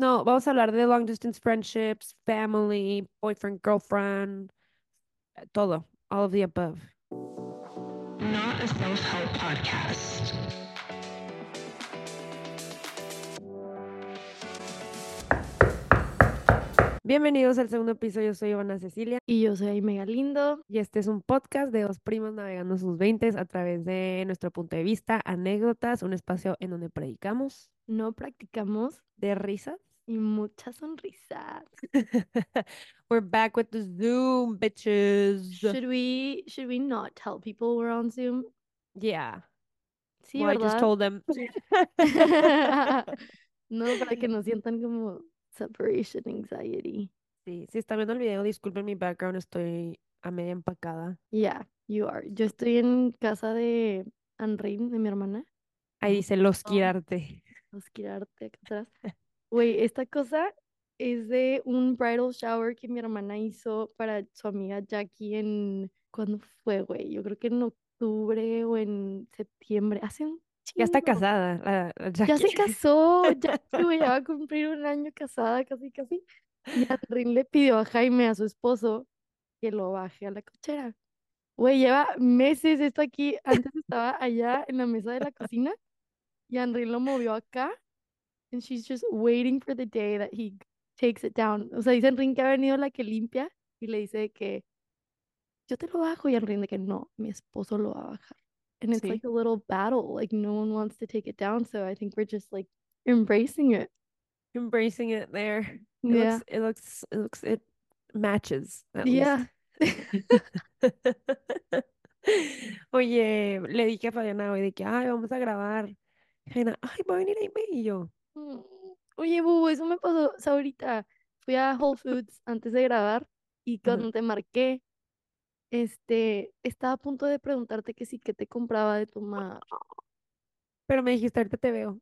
No, vamos a hablar de long distance friendships, family, boyfriend, girlfriend, eh, todo, all of the above. Not a self help podcast. Bienvenidos al segundo episodio, yo soy Ivana Cecilia Y yo soy Mega Lindo. y este es un podcast de dos primos navegando sus veintes a través de nuestro punto de vista, anécdotas, un espacio en donde predicamos No practicamos de risas. Y muchas sonrisas. We're back with the Zoom, bitches. Should we should we not tell people we're on Zoom? Yeah. Sí, well, I just told them. no, para que no sientan como separation anxiety. Sí, si están viendo el video, disculpen mi background, estoy a media empacada. Yeah, you are. Yo estoy en casa de Anrin, de mi hermana. Ahí dice los Oh. quirarte. Vamos a girarte atrás. Güey, esta cosa es de un bridal shower que mi hermana hizo para su amiga Jackie en... ¿Cuándo fue, güey? Yo creo que en octubre o en septiembre. Hace un Ya está casada, la, la Ya se casó, Jackie, güey, ya va a cumplir un año casada, casi, casi. Y Anrin le pidió a Jaime, a su esposo, que lo baje a la cochera. Güey, lleva meses esto aquí. Antes estaba allá en la mesa de la cocina y Anrin lo movió acá. And she's just waiting for the day that he takes it down. O sea, dice Anrin que ha venido la que limpia y le dice que yo te lo bajo y Anrin de que no, mi esposo lo va a bajar. And it's Sí. like a little battle. Like no one wants to take it down. So I think we're just like embracing it. Embracing it there. It Yeah. looks, it looks, it looks, it matches at Yeah. Oye, le dije a Fabiana hoy de que, ay, vamos a grabar. Y Fabiana, ay, va a venir Aime y yo. Mm. Oye, Bubu, eso me pasó. O sea, ahorita fui a Whole Foods antes de grabar y cuando te marqué, este, estaba a punto de preguntarte que sí, que te compraba de tomar. Pero me dijiste, ahorita te veo.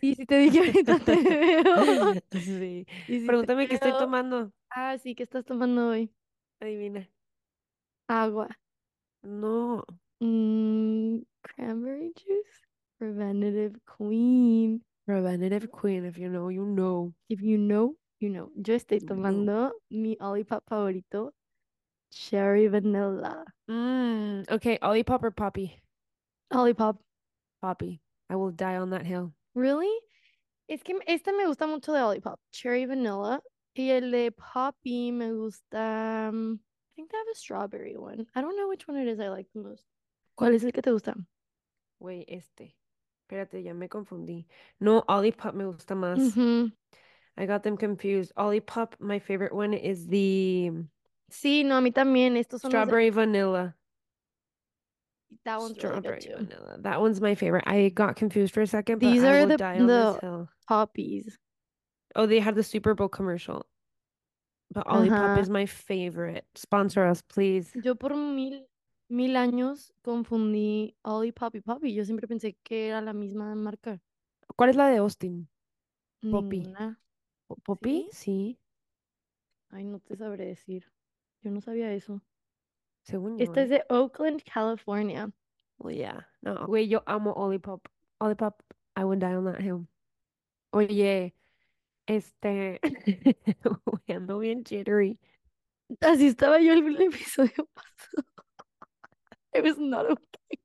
Sí, sí te dije ahorita te veo. Sí. Y sí te Pregúntame qué estoy veo. tomando. Ah, sí, ¿qué estás tomando hoy? Adivina. Agua. No. Mm, cranberry juice. Preventative Queen. Preventative Queen, if you know, you know. If you know, you know. Yo estoy tomando mi Olipop favorito, Cherry Vanilla. Mm, okay, Olipop or Poppy? Olipop. Poppy. I will die on that hill. Really? Es que este me gusta mucho de Olipop, Cherry Vanilla. Y el de Poppy me gusta. mm, I think they have a strawberry one. I don't know which one it is I like the most. ¿Cuál es el que te gusta? Güey, este. Espérate, ya me confundí. No, Olipop me gusta más. Ujú. I got them confused. Olipop, my favorite one is the Sí, no, a mí también. Estos son los de- strawberry vanilla. That one's really good Strawberry too. vanilla. That one's my favorite. I got confused for a second, but These I are will the- die on the- this hill. Poppies. Oh, they had the Super Bowl commercial. But Olipop Ajá. is my favorite. Sponsor us, please. Yo por mil, mil años confundí Olipop y Poppy. Yo siempre pensé que era la misma marca. ¿Cuál es la de Austin? Poppy. ¿Poppy? Sí, Ay, no te sabré decir. Yo no sabía eso. según yo. Esta es ¿eh? de Oakland, California. Well, yeah. No, güey, yo amo Olipop. Olipop, I would die on that hill. Oye, este, ando bien jittery. Así estaba yo el episodio pasado. It was not okay.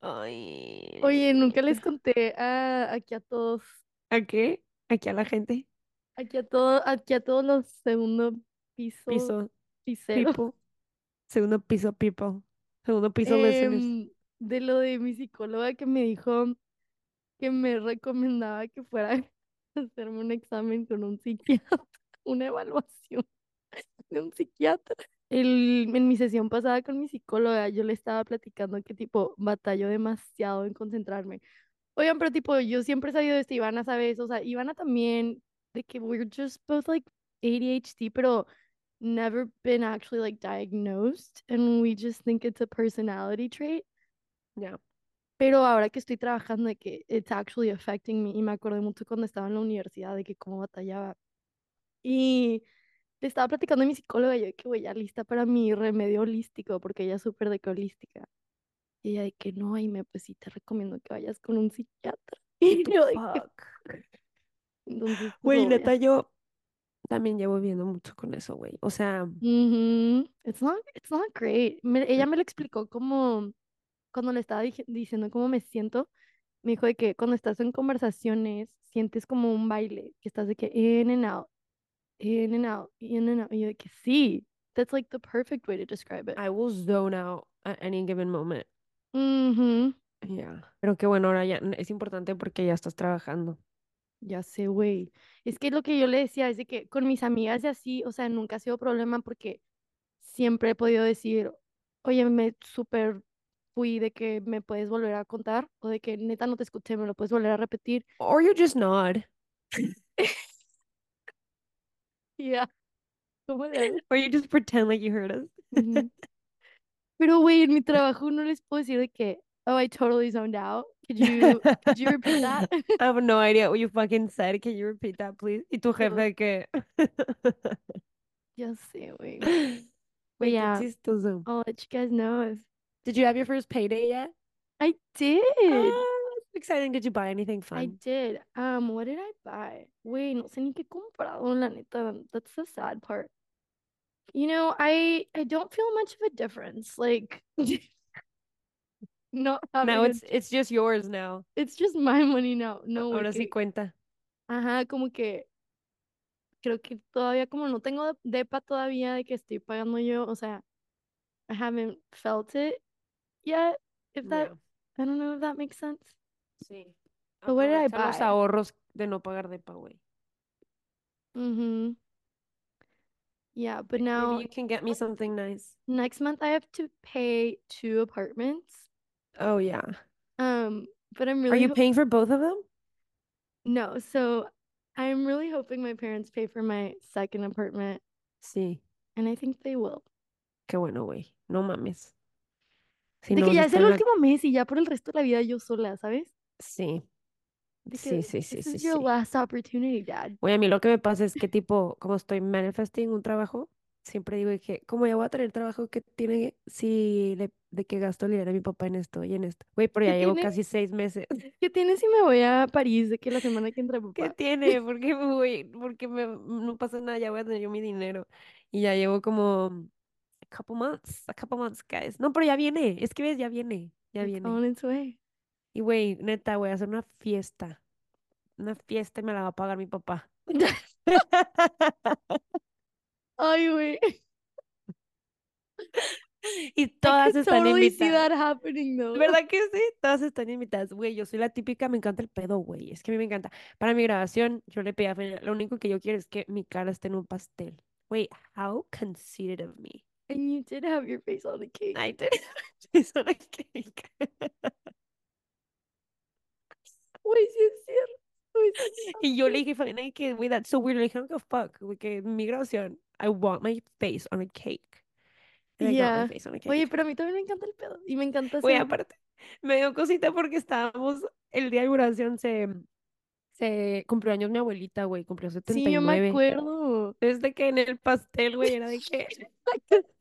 Ay. Oye, nunca les conté a, aquí a todos, ¿A qué? Aquí a la gente. aquí a todo, aquí a todos los segundo piso, Piso, piseros, people. Segundo piso, people. Segundo piso, em, de lo de mi psicóloga que me dijo que me recomendaba que fuera a hacerme un examen con un psiquiatra, una evaluación de un psiquiatra. El, en mi sesión pasada con mi psicóloga, yo le estaba platicando que tipo batallo demasiado en concentrarme. Oigan, pero tipo, yo siempre he sabido esto, Ivana sabe eso, o sea, Ivana también, de que we're just both like ADHD, pero never been actually like diagnosed, and we just think it's a personality trait. Ya. Pero ahora que estoy trabajando de que it's actually affecting me, y me acordé mucho cuando estaba en la universidad de que cómo batallaba. Y le estaba platicando a mi psicóloga y yo que voy ya lista para mi remedio holístico, porque ella es súper de que holística. Y ella de que no, y me pues sí te recomiendo que vayas con un psiquiatra. Y yo de que? Entonces, Güey, neta, yo también llevo viviendo mucho con eso, güey. O sea, Ujú. It's not, it's not great. Me- ella me lo explicó como cuando le estaba dije- diciendo cómo me siento. Me dijo de que cuando estás en conversaciones sientes como un baile, que estás de que in and out, in and out, in and out. Y yo de que sí, that's like the perfect way to describe it. I will zone out at any given moment. Ujú. Yeah. Pero qué bueno, ahora ya es importante porque ya estás trabajando. Ya sé, güey. Es que lo que yo le decía es de que con mis amigas y así, o sea, nunca ha sido problema porque siempre he podido decir, oye, me súper fui de que me puedes volver a contar o de que neta no te escuché, me lo puedes volver a repetir. Or you just nod. Ya, ¿cómo le? Or you just pretend like you heard us. Ujú. Pero, güey, en mi trabajo no les puedo decir de que, oh, I totally zoned out. Could you, could you repeat that? I have no idea what you fucking said. Can you repeat that, please? Y tu jefe que. Ya sé, güey. Güey, qué yeah. I'll let you guys know if Did you have your first payday yet? I did. Exciting. Did you buy anything fun? I did. Um, what did I buy? Güey, no sé ni qué comprado, la neta. That's the sad part. You know, I I don't feel much of a difference. Like, not having Now a- it's it's just yours now. it's just my money now. No, Ahora sí cuenta. ajá, como que creo que todavía como no tengo de- depa todavía de que estoy pagando yo, o sea, I haven't felt it yet. If that, Yeah. I don't know if that makes sense. Sí. But what did I Aprovecha los buy? ahorros de no pagar depa, güey. Mm-hmm. Yeah, but Maybe now you can get me something nice. next month I have to pay two apartments. Oh yeah. Um, but I'm Are really you ho- paying for both of them? no, so I'm really hoping my parents pay for my second apartment, Sí. and I think they will. Qué bueno, güey. No mames. Si de no que ya es el en la- último mes y ya por el resto de la vida yo sola, ¿sabes? Sí. Sí, sí, sí, this sí, is your sí. last opportunity, Dad. Güey, a mí lo que me pasa es que tipo, como estoy manifesting un trabajo, siempre digo que, como ya voy a tener trabajo que tiene, si le, de que gasto el dinero a mi papá en esto y en esto. Güey, pero ¿Qué ya llevo tiene? casi seis meses. ¿Qué tienes si me voy a París de que la semana que entra, ¿Qué papá? tiene? ¿Por qué me voy? Porque me, no pasa nada, ya voy a tener yo mi dinero. Y ya llevo como a couple months, a couple months, guys. No, pero ya viene, es que ves, ya viene, ya It's viene. on its way. Y güey, neta, voy a hacer una fiesta. Una fiesta y me la va a pagar mi papá. Ay, güey. Y I todas están totally invitadas. happening though. ¿Verdad que sí? Todas están invitadas. Güey, yo soy la típica, me encanta el pedo, güey. Es que a mí me encanta. Para mi grabación, yo le pedí a Fenia, lo único que yo quiero es que mi cara esté en un pastel. Güey, how conceited of me. And you did have your face on the cake. I did. It's on a cake. Güey, sí es cierto. Güey, sí es Y yo le dije, Fania, que, güey, that's so weird. Le dije, I don't give fuck. Güey, que en mi grabación, I want my face on a cake. And I Yeah. face on a cake. Oye, pero a mí también me encanta el pedo. Y me encanta hacer. aparte, me dio cosita porque estábamos, el día de inauguración se, se cumplió años mi abuelita, güey, cumplió Sí, yo 79. me acuerdo. Desde que en el pastel, güey, era de que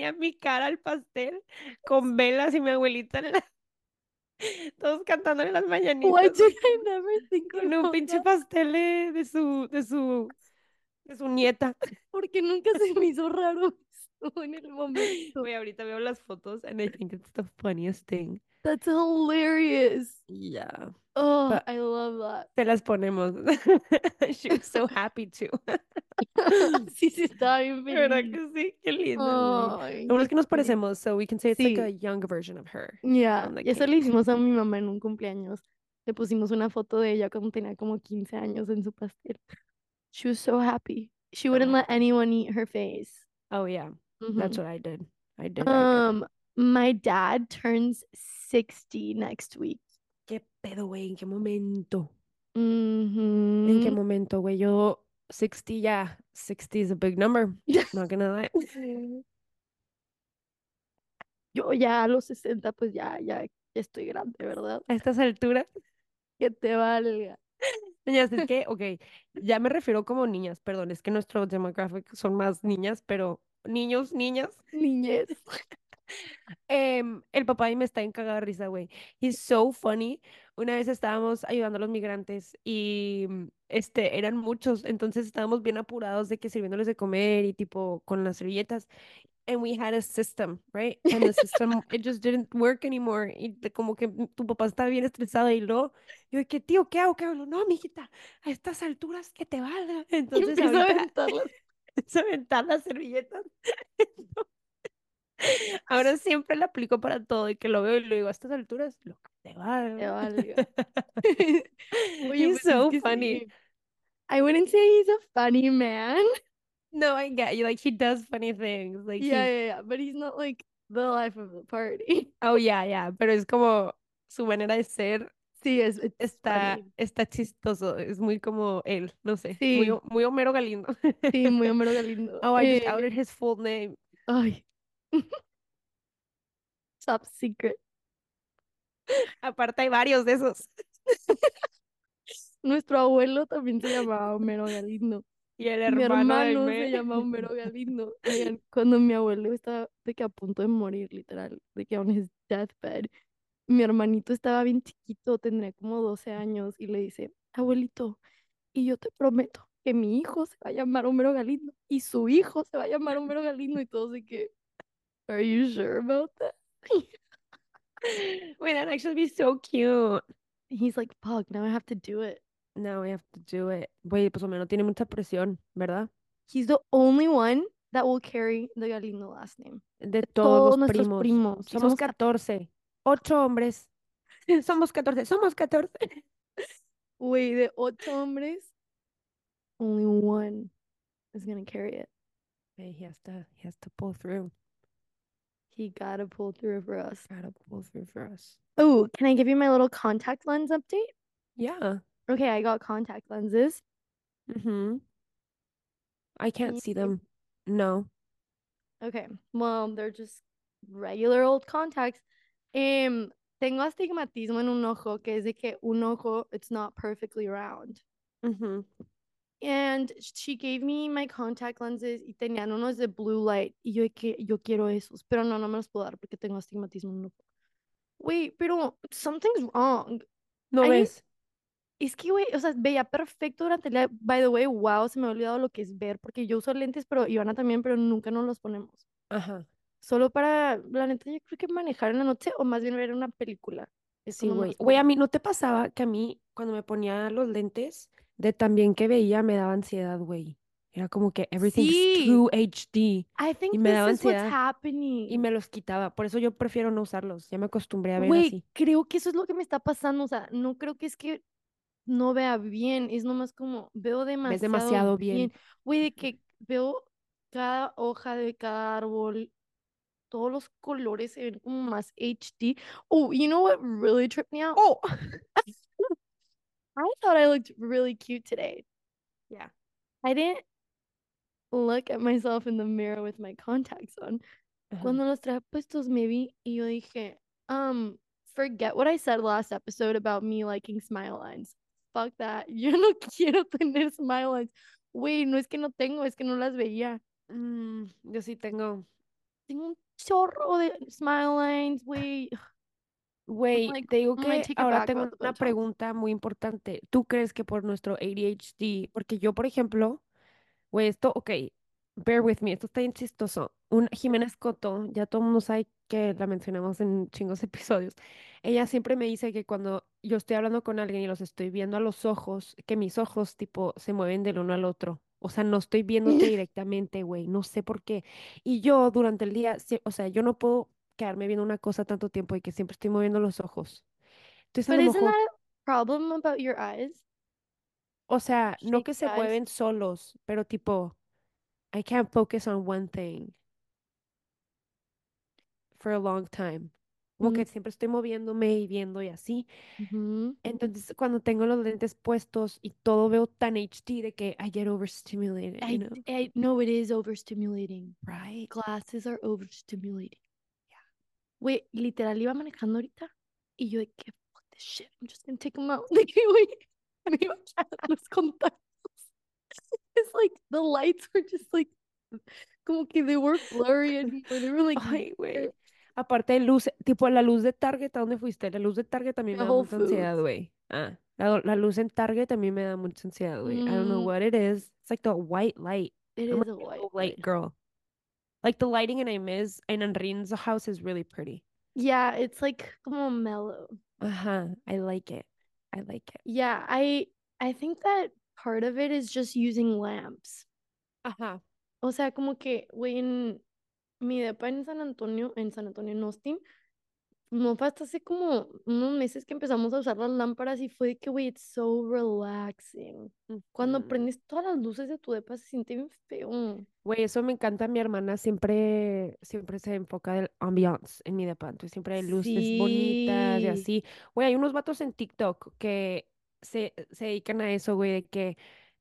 Ivana. ni a mi cara al pastel, con velas y mi abuelita en la- todos cantándole las mañanitas con un pinche pastel de, de su, de su, de su nieta. Porque nunca se me hizo raro en el momento. Güey, ahorita veo las fotos and I think it's the funniest thing. That's hilarious. Yeah. Oh, But- I love that. Te las ponemos. She was so happy too. sí, sí, estaba bien ¿Verdad feliz. que sí? Qué lindo. Ay, Lo bueno es que nos parecemos, so we can say it's like Sí. a young version of her. The y eso le hicimos a mi mamá en un cumpleaños. Le pusimos una foto de ella cuando tenía como 15 años en su pastel. She was so happy. She wouldn't let happy. anyone eat her face. Oh yeah, that's Mhm. what I did. I did. I did. Um, my dad turns 60 next week. ¿Qué pedo, güey? ¿En qué momento? ¿En qué momento, güey? Yo 60 ya. 60 is a big number. Not gonna lie. Yo ya a los 60, pues ya, ya, ya estoy grande, ¿verdad? A estas alturas. Que te valga. Niñas, es que, ok, ya me refiero como niñas, perdón, es que nuestro demographic son más niñas, pero niños, niñas, Niñez. Em, el papá y me está en cagada de risa, güey. He's so funny. Una vez estábamos ayudando a los migrantes y mm, este, eran muchos, entonces estábamos bien apurados de que sirviéndoles de comer y tipo con las servilletas. And we had a system, right? And the system, it just didn't work anymore. Y de- como que tu papá estaba bien estresado y luego, yo de que, tío, ¿qué hago? ¿Qué hago? No, mijita, a estas alturas que te valga. Entonces a ahorita se aventar las servilletas. Ahora siempre la aplico para todo y que lo veo y lo digo a estas alturas, lo que te Te valga. valga. Oye, He's pues es so funny. I wouldn't say he's a funny man. No, I get you. Like he does funny things. Like Yeah, he, yeah, yeah. But he's not like the life of the party. oh yeah, yeah. Pero es como su manera de ser Sí, es está, funny. está chistoso. Es muy como él, no sé. Muy, Sí, Ho- muy Homero Galindo. sí, muy Homero Galindo. Oh, I just Eh, outed his full name. ay. Top secret. Aparte hay varios de esos. Nuestro abuelo también se llamaba Homero Galindo. Y el Y Mi hermano hermano se llama Homero Galindo. Oigan, cuando mi abuelo estaba de que a punto de morir, literal, de que on his deathbed, mi hermanito estaba bien chiquito, tendría como 12 años, y le dice, abuelito, y yo te prometo que mi hijo se va a llamar Homero Galindo, y su hijo se va a llamar Homero Galindo, y todos de que, are you sure about that? Wait, that'd actually be so cute. He's like, fuck, now I have to do it. Now we have to do it. Güey, pues Homero tiene mucha presión, ¿verdad? He's the only one that will carry the Galindo last name. De todos todos los primos. primos. Somos somos 14. Ocho hombres. Somos 14. Somos 14. Güey, de ocho hombres, only one is gonna carry it. Hey, he has to, he has to pull through. He gotta pull through for us. Gotta pull through for us. Oh, can I give you my little contact lens update? Yeah. Okay, I got contact lenses. Mm-hmm. I Can can't see them. No. Okay, well, they're just regular old contacts. Em, tengo astigmatismo en un ojo, que es de que un ojo, it's not perfectly round. Mm-hmm. And she gave me my contact lenses y tenían unos de blue light. Y yo que yo quiero esos, pero no, no me los puedo dar porque tengo astigmatismo ojo. Wait, pero something's wrong. ¿No I need- ves? Es que, güey, o sea, veía perfecto durante el día. By the way, wow, se me ha olvidado lo que es ver, porque yo uso lentes, pero Ivana también, pero nunca nos los ponemos. Ajá. Solo para, la neta, yo creo que manejar en la noche o más bien ver una película. Es Sí, güey. Güey, a mí no te pasaba que a mí, cuando me ponía los lentes, de tan bien que veía, me daba ansiedad, güey. Era como que everything's Sí. too HD. I think y me this daba is what's ansiedad. happening. Y me los quitaba. Por eso yo prefiero no usarlos. Ya me acostumbré a ver Güey, así. creo que eso es lo que me está pasando. O sea, no creo que es que no vea bien. Es nomás como veo demasiado, Ves demasiado bien. Güey, de que veo cada hoja de cada árbol, todos los colores se ven como más HD. Oh, you know what really tripped me out? Oh, I thought I looked really cute today. Yeah. I didn't look at myself in the mirror with my contacts on. Ajá. Cuando los traje puestos me vi y yo dije, um, forget what I said last episode about me liking smile lines. Fuck that. Yo no quiero tener smile lines. Güey, no es que no tengo, es que no las veía. Mm, yo sí tengo. Tengo un chorro de smile lines, güey. Güey, like, te digo que ahora back tengo una pregunta muy importante. ¿Tú crees que por nuestro ADHD, porque yo, por ejemplo, güey, esto, ok, bear with me, esto está bien chistoso. Un Jimena Escoto, ya todo el mundo sabe que la mencionamos en chingos episodios. Ella siempre me dice que cuando yo estoy hablando con alguien y los estoy viendo a los ojos, que mis ojos, tipo, se mueven del uno al otro. O sea, no estoy viéndote directamente, güey, no sé por qué. Y yo durante el día, o sea, yo no puedo quedarme viendo una cosa tanto tiempo y que siempre estoy moviendo los ojos. Entonces, a But lo isn't mejor, that a problem about your eyes? o sea, no que se eyes? mueven solos, pero tipo, I can't focus on one thing for a long time. Como que Mm. siempre estoy moviéndome y viendo y así. Ujú. Entonces, cuando tengo los lentes puestos y todo veo tan HD de que I get overstimulated, you I, know, I know it is overstimulating. right? Glasses are overstimulating. Güey, literal iba manejando ahorita y yo de que fuck this shit, I'm just gonna take them out. De que, güey, me iba a echar los contactos. It's like the lights were just like, como que they were blurry anymore. They were like, Ay, güey. Aparte de luz, tipo la luz de Target, ¿a dónde fuiste? La luz de Target también me da mucha ansiedad, güey. Ah, la, la luz en Target también me da mucha ansiedad, güey. I don't know Mm, what it is. It's like the white light. it I'm a is a yellow white light light. girl. Like the lighting in Aimé's and in Rin's house is really pretty. Yeah, it's like como mellow. Uh-huh. I like it. I like it. Yeah, I I think that part of it is just using lamps. Ajá. O sea, como que, güey, en mi depa en San Antonio, en San Antonio, en Austin, no fue hasta hace como unos meses que empezamos a usar las lámparas y fue de que, güey, it's so relaxing. Cuando prendes todas las luces de tu depa se siente bien feo. Güey, eso me encanta. Mi hermana siempre, siempre se enfoca del ambiance en mi depa. Entonces siempre hay luces bonitas y Sí. así. Güey, hay unos vatos en TikTok que se, se dedican a eso, güey, de que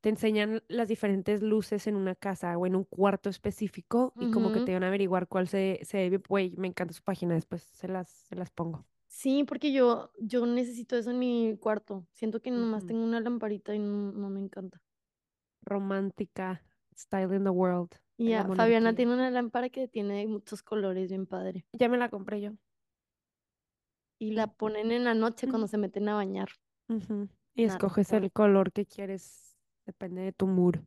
te enseñan las diferentes luces en una casa o en un cuarto específico y como que te van a averiguar cuál se, se debe. Güey, me encanta su página. Después se las, se las pongo. Sí, porque yo, yo necesito eso en mi cuarto. Siento que nomás tengo una lamparita y no, no me encanta. Romántica. Style in the world. Ya, Fabiana tiene una lámpara que tiene muchos colores, bien padre. Ya me la compré yo. Y la ponen en la noche cuando se meten a bañar. Y escoges el color que quieres, depende de tu mood.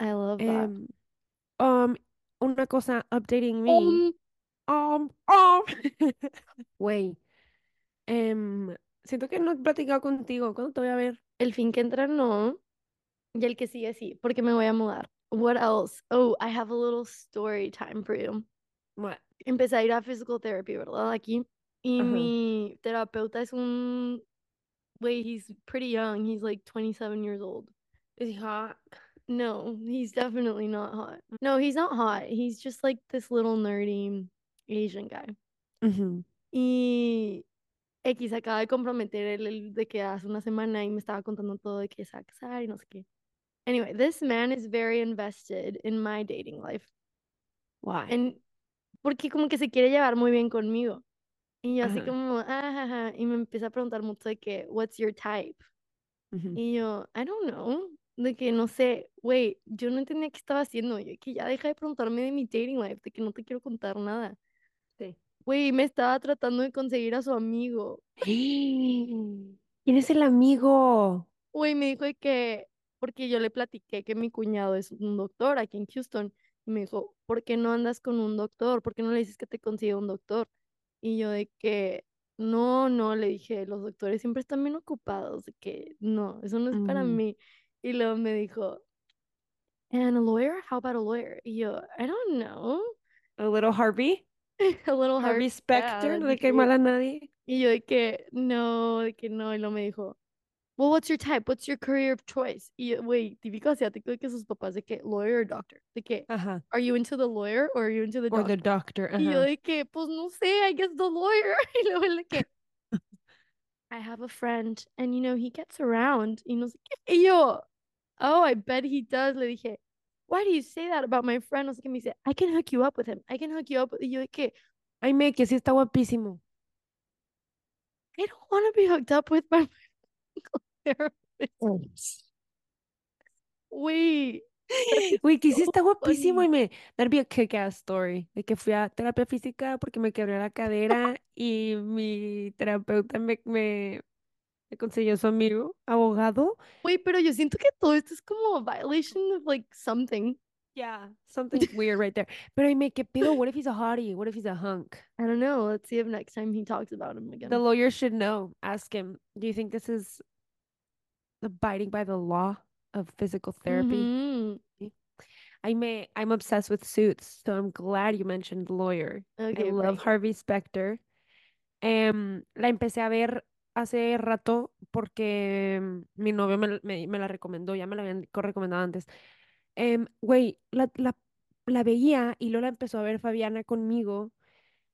I love that. Em, um, una cosa, updating me. Um, Um, um. Güey, em, siento que no he platicado contigo. ¿Cuándo te voy a ver? el fin que entra no. Y el que sigue sí, porque me voy a mudar. What else? Oh, I have a little story time for you. What? Empecé a ir a physical therapy, ¿verdad? Aquí. Y Ajá. mi terapeuta es un. Wait, he's pretty young. He's like 27 years old. Is he hot? No, he's definitely not hot. No, he's not hot. He's just like this little nerdy Asian guy. Ujú. Y X acaba de comprometer él el de que hace una semana y me estaba contando todo de que se va a casar y no sé qué. Anyway, this man is very invested in my dating life. Why? And porque como que se quiere llevar muy bien conmigo. Y yo así como, ah, ajá", y me empieza a preguntar mucho de que, what's your type? Ujú. Y yo, I don't know. De que no sé, güey, yo no entendía qué estaba haciendo. Yo que ya deja de preguntarme de mi dating life, de que no te quiero contar nada. Sí. Güey, me estaba tratando de conseguir a su amigo. ¿Quién es el amigo? Güey, me dijo de que, porque yo le platiqué que mi cuñado es un doctor aquí en Houston. Y me dijo, ¿por qué no andas con un doctor? ¿Por qué no le dices que te consiga un doctor? Y yo de que, no, no, le dije, los doctores siempre están bien ocupados, de que no, eso no es para mí. Y luego me dijo, and a lawyer? How about a lawyer? Y yo, I don't know. A little Harvey. A little. Harvey Yeah, Specter. No that'd le be cae great. mal a nadie. Y yo de que, no, de que no. Y luego me dijo, well, what's your type? What's your career of choice? Y yo, güey, típico asiático de que sus papás de que, lawyer or doctor? De que, Ajá. are you into the lawyer or are you into the Or doctor? the doctor. Y yo Ajá. de que, pues no sé, I guess the lawyer. Y luego él de que, I have a friend and you know, he gets around. Y no sé qué. Y yo, oh, I bet he does. Le dije, why do you say that about my friend? No sé qué. Me dice, I can hook you up with him. I can hook you up. with-" Y yo que, Ay, me, que sí está guapísimo. I don't want to be hooked up with my therapist. Güey. Güey, que sí está guapísimo y me... That'd be a kick-ass story. De que fui a terapia física porque me quebré la cadera y mi terapeuta me, me, me consiguió su amigo, abogado. Güey, pero yo siento que todo esto es como a violation of like something. Yeah, something weird right there. Pero y me, ¿qué pedo? What if he's a hottie? What if he's a hunk? I don't know. Let's see if next time he talks about him again. The lawyer should know. Ask him, do you think this is abiding by the law of physical therapy? Mhm. I may, I'm obsessed with suits, so I'm glad you mentioned lawyer. I love bring it. Harvey Specter. Em, la empecé a ver hace rato porque em, mi novio me, me- me la recomendó, ya me la habían co- recomendado antes. Em, güey, la, la, la veía y luego la empezó a ver Fabiana conmigo.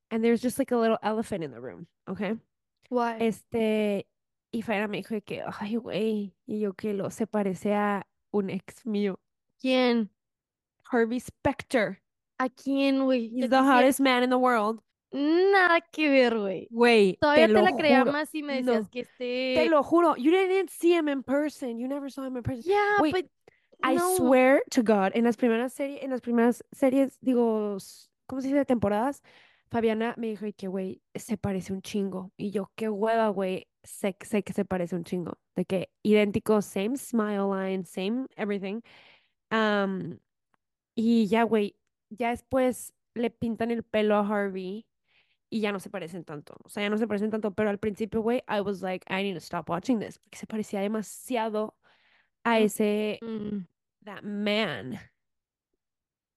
And there's just like a little elephant in the room, okay? Why? Este, y Fabiana me dijo que, ay, güey, y yo que lo se parece a un ex mío, ¿Quién? Harvey Specter. ¿A quién, güey? He's the hottest man in the world. Nada que ver, güey. Güey, te Todavía te la creía más si me decías No, que te este. lo juro. You didn't see him in person. You never saw him in person. Yeah, Wait, but I no. swear to God, en las primeras series, en las primeras series, digo, ¿cómo se dice? Temporadas, Fabiana me dijo y que, güey, se parece un chingo. Y yo, qué hueva, güey, sé, sé que se parece un chingo. De que idéntico, same smile line, same everything. Y ya, güey, ya después le pintan el pelo a Harvey y ya no se parecen tanto. O sea, ya no se parecen tanto, pero al principio, güey, I was like, I need to stop watching this, porque se parecía demasiado a Mm, ese, mm, that man,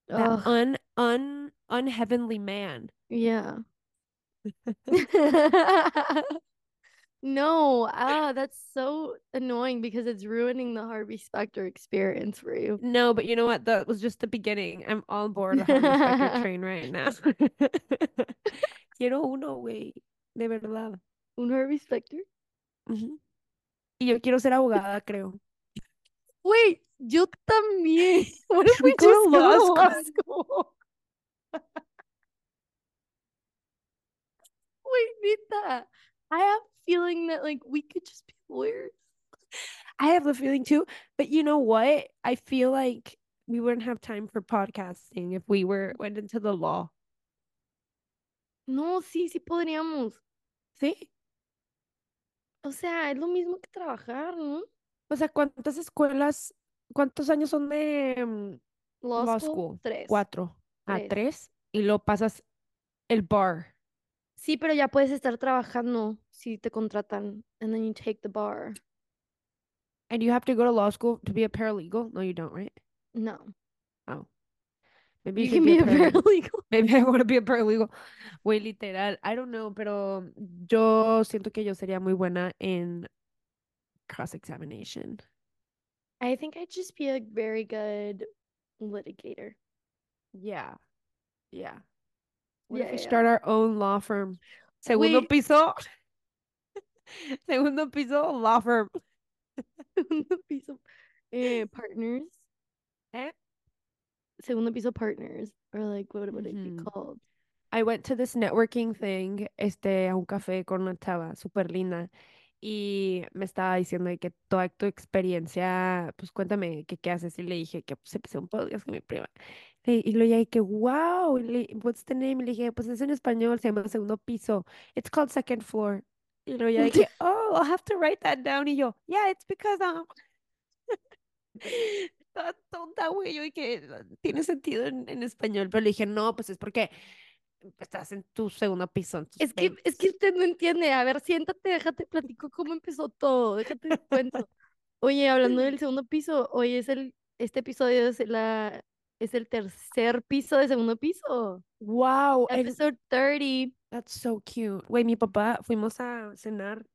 that un, un, unheavenly man. yeah. No, ah, that's so annoying because it's ruining the Harvey Specter experience for you. No, but you know what? That was just the beginning. I'm on board the Harvey Specter train right now. Quiero uno, güey, de verdad. Un Harvey Specter? Ujú. Y yo quiero ser abogada, creo. Wait, yo también. What if we just go law to school? law school? Wait, Nita, I have a feeling that like we could just be lawyers. I have the feeling too, but you know what? I feel like we wouldn't have time for podcasting if we were went into the law. No, sí, sí podríamos. ¿Sí? O sea, es lo mismo que trabajar, ¿no? O sea, ¿cuántas escuelas, cuántos años son de mm, Law, law school, school? tres. Cuatro. A Tres. tres. Y lo pasas el bar. Sí, pero ya puedes estar trabajando si te contratan. And then you take the bar. And you have to go to law school to be a paralegal? No, you don't, right? No. Oh. Maybe You you can be a paralegal. paralegal. Maybe I want to be a paralegal. Güey, literal. I don't know, pero yo siento que yo sería muy buena en cross-examination. I think I'd just be a very good litigator. Yeah. Yeah. What if Yeah, we yeah. start our own law firm? Segundo Wait. piso. Segundo piso, law firm. Segundo piso. Eh, partners. Eh? Segundo piso partners. Or like, what would it be Ujú. called? I went to this networking thing, este, a un café con una chava súper linda y me estaba diciendo de que toda tu experiencia, pues cuéntame que qué haces y le dije que pues empecé un podcast con mi prima Le- y luego ya que wow, le, what's the name? Y le dije pues es en español, se llama segundo piso, it's called second floor y luego ya que oh, I'll have to write that down y yo yeah, it's because um toda tonta güey, yo y que tiene sentido en, en español, pero le dije no, pues es porque estás en tu segundo piso, Es que, es que 20s. usted no entiende. A ver, siéntate, déjate platico cómo empezó todo. Déjate te cuento. Oye, hablando del segundo piso, hoy es el, este episodio es la, es el tercer piso de segundo piso. Wow, el- Episode 30. that's so cute. Güey, mi papá, fuimos a cenar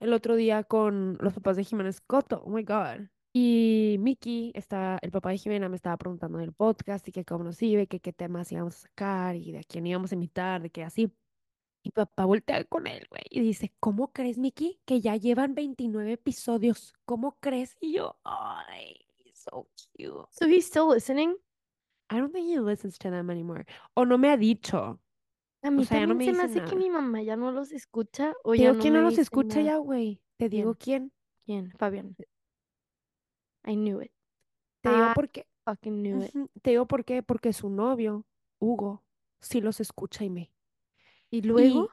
el otro día con los papás de Jiménez Coto. Oh my God. Y Miki, está, el papá de Jimena, me estaba preguntando del podcast y que cómo nos iba, que qué temas íbamos a sacar y de a quién íbamos a invitar, de que así. Y papá voltea con él, güey, y dice, ¿cómo crees, Miki, que ya llevan 29 episodios? ¿Cómo crees? Y yo, ay, so cute. So he's still listening. I don't think he listens to them anymore. O no me ha dicho. A mí sea, ya no también me se me hace que mi mamá ya no los escucha o ya no ¿quién no los escucha nada. ya, güey? Te digo, ¿quién? ¿Quién? Fabián. I knew it. Te digo I por qué. fucking knew it. Te digo por qué, porque su novio, Hugo, sí los escucha y me. ¿Y luego?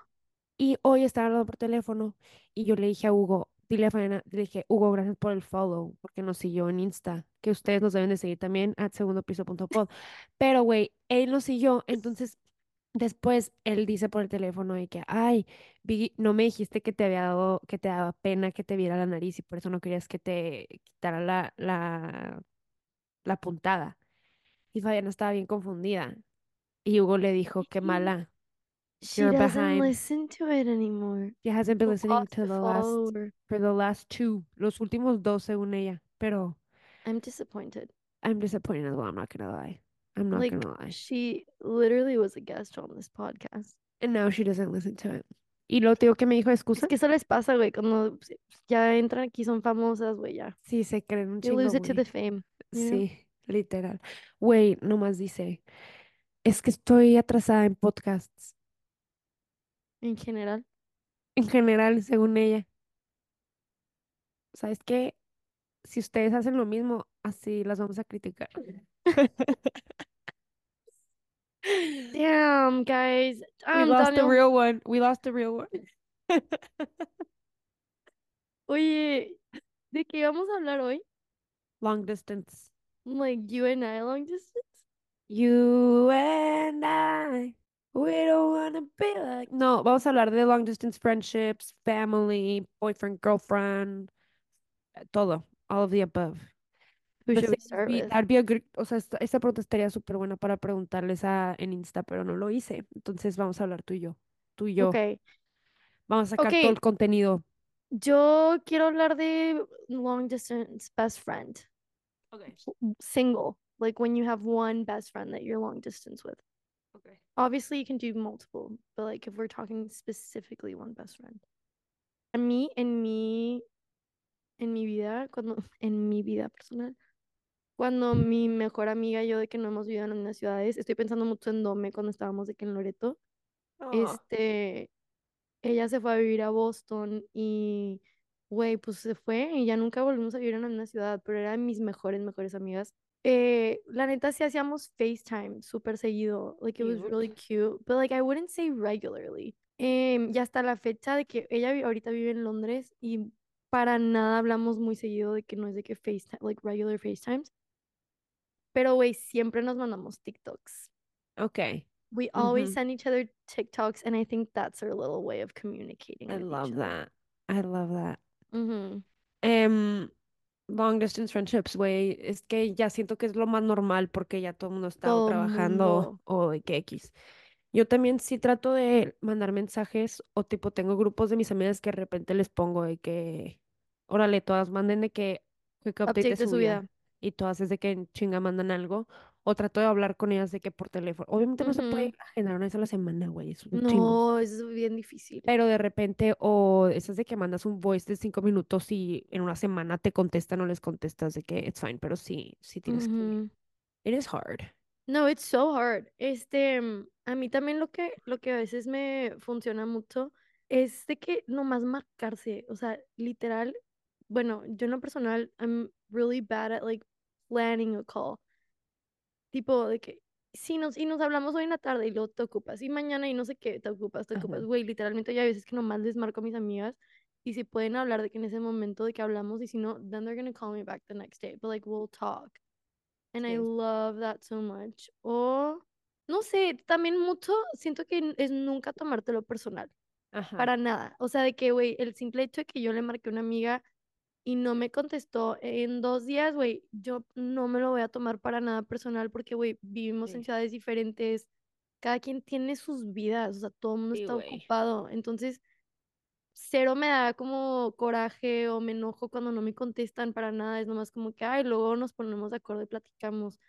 Y, y hoy estaba hablando por teléfono y yo le dije a Hugo, dile a Fabiana, le dije, Hugo, gracias por el follow, porque nos siguió en Insta, que ustedes nos deben de seguir también a segundopiso.pod. Pero, güey, él nos siguió, entonces después él dice por el teléfono de que, ay, vi- no me dijiste que te había dado, que te daba pena que te viera la nariz y por eso no querías que te quitara la, la, la puntada. Y Fabiana estaba bien confundida. Y Hugo le dijo, qué mala. She You're doesn't behind. listen to it anymore. She hasn't been listening to the last, for the last two, los últimos dos según ella. Pero I'm disappointed. I'm disappointed as well, I'm not gonna lie. I'm not Like gonna lie. she literally was a guest on this podcast. And now she doesn't listen to it. Y lo tío que me dijo Es excusa. que eso les pasa, güey, cuando ya entran aquí son famosas, güey, ya. Sí, se creen un You chingo, lose it to the fame. you know? Sí, literal. Güey, nomás dice, es que estoy atrasada en podcasts. En general. En general, según ella. ¿Sabes qué? Si ustedes hacen lo mismo, así las vamos a criticar. Damn, guys. We Damn, lost the real one. We lost the real one. Oye, ¿de qué vamos a hablar hoy? Long distance. Like you and I long distance? You and I, we don't wanna be like. No, vamos a hablar de long distance friendships, family, boyfriend, girlfriend, eh, todo, all of the above. Who Pues be o sea, esta, esta pregunta estaría súper buena para preguntarles a, en Insta, pero no lo hice. Entonces vamos a hablar tú y yo. Tú y yo. Okay. Vamos a sacar todo Okay. el contenido. Yo quiero hablar de long distance best friend. Okay. Single. Like when you have one best friend that you're long distance with. Okay. Obviously, you can do multiple, but like if we're talking specifically one best friend. A mí, en mi, en mi vida, cuando, en mi vida personal, cuando mi mejor amiga y yo de que no hemos vivido en las mismas ciudades, estoy pensando mucho en Dome cuando estábamos de que en Loreto, este, ella se fue a vivir a Boston y, güey, pues se fue y ya nunca volvimos a vivir en la misma ciudad, pero era de mis mejores, mejores amigas. Eh, la neta sí hacíamos FaceTime súper seguido, like it was really cute, but like I wouldn't say regularly. Em, y hasta la fecha de que ella vi- ahorita vive en Londres y para nada hablamos muy seguido de que no es de que FaceTime, like regular FaceTimes. Pero, güey, siempre nos mandamos TikToks. Okay. We always send each other TikToks, and I think that's our little way of communicating I love that. I love that. Em, long distance friendships, güey, es que ya siento que es lo más normal porque ya todo el mundo está Todo trabajando mundo. o de que X. Yo también sí trato de mandar mensajes o tipo tengo grupos de mis amigas que de repente les pongo de que, órale, todas manden de que quick update Update de su vida y todas es de que chinga mandan algo o trato de hablar con ellas de que por teléfono. Obviamente no se puede agendar una vez a la semana, güey, es un chingo. No, es bien difícil. Pero de repente, o esas de que mandas un voice de cinco minutos y en una semana te contestan o les contestas de que it's fine, pero sí, sí tienes que. Ujú. It is hard. No, it's so hard. Este, mm, a mí también lo que, lo que a veces me funciona mucho es de que nomás marcarse, o sea, literal, bueno, yo en lo personal, I'm really bad at like planning a call. Tipo de que si nos, y nos hablamos hoy en la tarde y luego te ocupas, y mañana y no sé qué, te ocupas, te ocupas, güey, literalmente ya hay veces que nomás les marco a mis amigas y si pueden hablar de que en ese momento de que hablamos y si no, then they're gonna call me back the next day, but like we'll talk. And I love that so much. O, no sé, también mucho siento que es nunca tomártelo personal, Ajá. para nada. O sea, de que, güey, el simple hecho de que yo le marqué a una amiga y no me contestó en dos días, güey, yo no me lo voy a tomar para nada personal porque, güey, vivimos en ciudades diferentes, cada quien tiene sus vidas, o sea, todo el mundo Sí, está ocupado. Entonces, cero me da como coraje o me enojo cuando no me contestan para nada, es nomás como que, ay, luego nos ponemos de acuerdo y platicamos.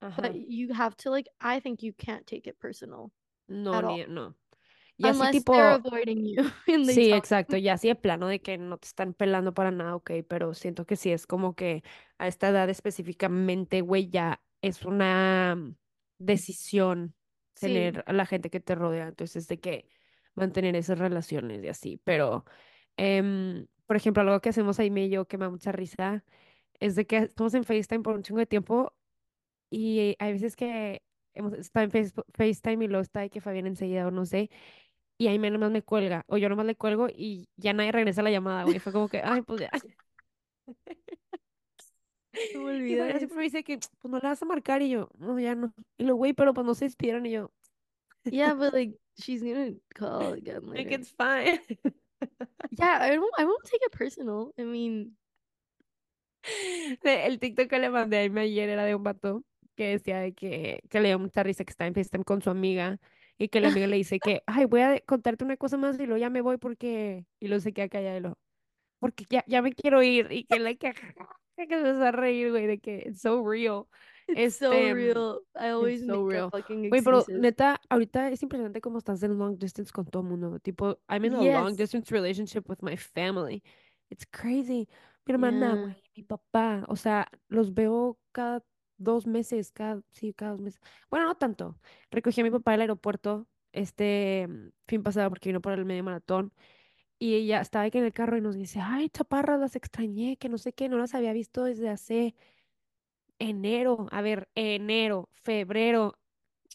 Ajá. But you have to like I think you can't take it personal No, ni, no. Y así Unless tipo, and they sí, exacto, ya así de plano de que no te están pelando para nada, ok, pero siento que sí es como que a esta edad específicamente, güey, ya es una mm, decisión Sí, tener a la gente que te rodea, entonces de que mantener esas relaciones y así, pero, em, por ejemplo, algo que hacemos ahí y yo que me da mucha risa es de que estamos en FaceTime por un chingo de tiempo y hay veces que hemos estado en Face- FaceTime y luego está de que Fabián enseguida o no sé, y ahí me nomás me cuelga, o yo nomás le cuelgo y ya nadie regresa la llamada, güey, fue como que, ay, pues ya. se me Y eso. siempre me dice que, pues no le vas a marcar y yo, no, ya no. Y lo, güey, pero pues no se despidieron y yo, Yeah, but like she's gonna call again like, later. it's fine. Yeah, I won't I won't take it personal. I mean, El TikTok que le mandé a Aime ayer era de un vato que decía de que, que le dio mucha risa que estaba en FaceTime con su amiga y que la amiga le dice que, ay, voy a contarte una cosa más y luego ya me voy porque, y luego se queda callada y lo, porque ya, ya me quiero ir y que la que, que se empezó a reír, güey, de que it's so real. it's so Este, real. I always so make real. fucking Güey, pero neta, ahorita es impresionante cómo estás en long distance con todo el mundo. Tipo, I'm in a long distance relationship with my family. It's crazy. Mi hermana, Yeah. güey, mi papá, o sea, los veo cada dos meses, cada, sí, cada dos meses. Bueno, no tanto. Recogí a mi papá del aeropuerto este mm, fin pasado porque vino por el medio maratón y ella estaba aquí en el carro y nos dice, ay, chaparras, las extrañé, que no sé qué, no las había visto desde hace enero. A ver, enero, febrero,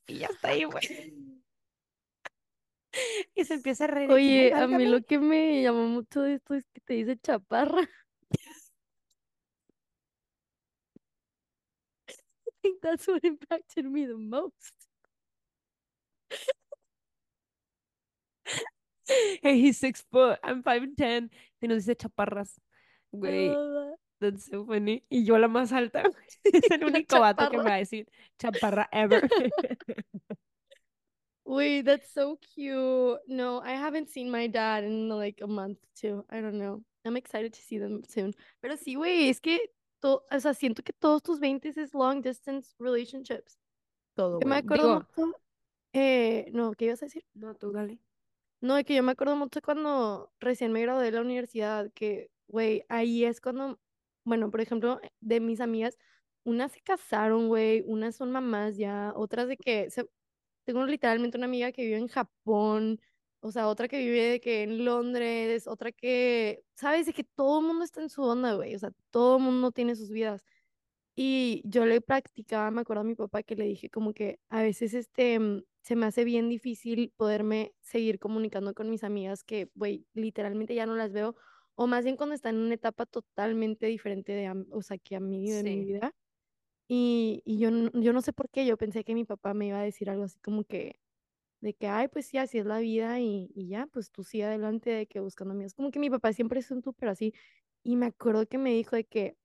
Y ya está ahí, güey. Y se empieza a reír de que, "Ay, Oye, a mí válgame". lo que me llamó mucho de esto es que te dice chaparra. Think that's what impacted me the most. Hey, he's six foot, I'm five and ten. Y nos dice chaparras. Güey, that's so funny. Y yo la más alta. Es el único vato que me va a decir chaparra ever. Wait, that's so cute. No, I haven't seen my dad in like a month too. I don't know. I'm excited to see them soon. Pero sí, güey, es que to- o sea, siento que todos tus 20 es long distance relationships. Todo, Yo me acuerdo Digo, mucho, eh, no, ¿qué ibas a decir? no, tú dale. No, de que yo me acuerdo mucho cuando recién me gradué de la universidad, que, güey, ahí es cuando, bueno, por ejemplo, de mis amigas, unas se casaron, güey, unas son mamás ya, otras de que, se- tengo literalmente una amiga que vive en Japón, o sea, otra que vive de que en Londres, otra que, ¿sabes? De que todo el mundo está en su onda, güey, o sea, todo el mundo tiene sus vidas. Y yo le practicaba, me acuerdo a mi papá que le dije como que a veces este mm, se me hace bien difícil poderme seguir comunicando con mis amigas que, güey, literalmente ya no las veo, o más bien cuando están en una etapa totalmente diferente de, o sea, que a mí de mi Sí. vida. Y, y yo, yo no sé por qué, yo pensé que mi papá me iba a decir algo así como que, de que, ay, pues sí, así es la vida y, y ya, pues tú sigue adelante de que buscando amigos. Como que mi papá siempre es un súper así. Y me acuerdo que me dijo de que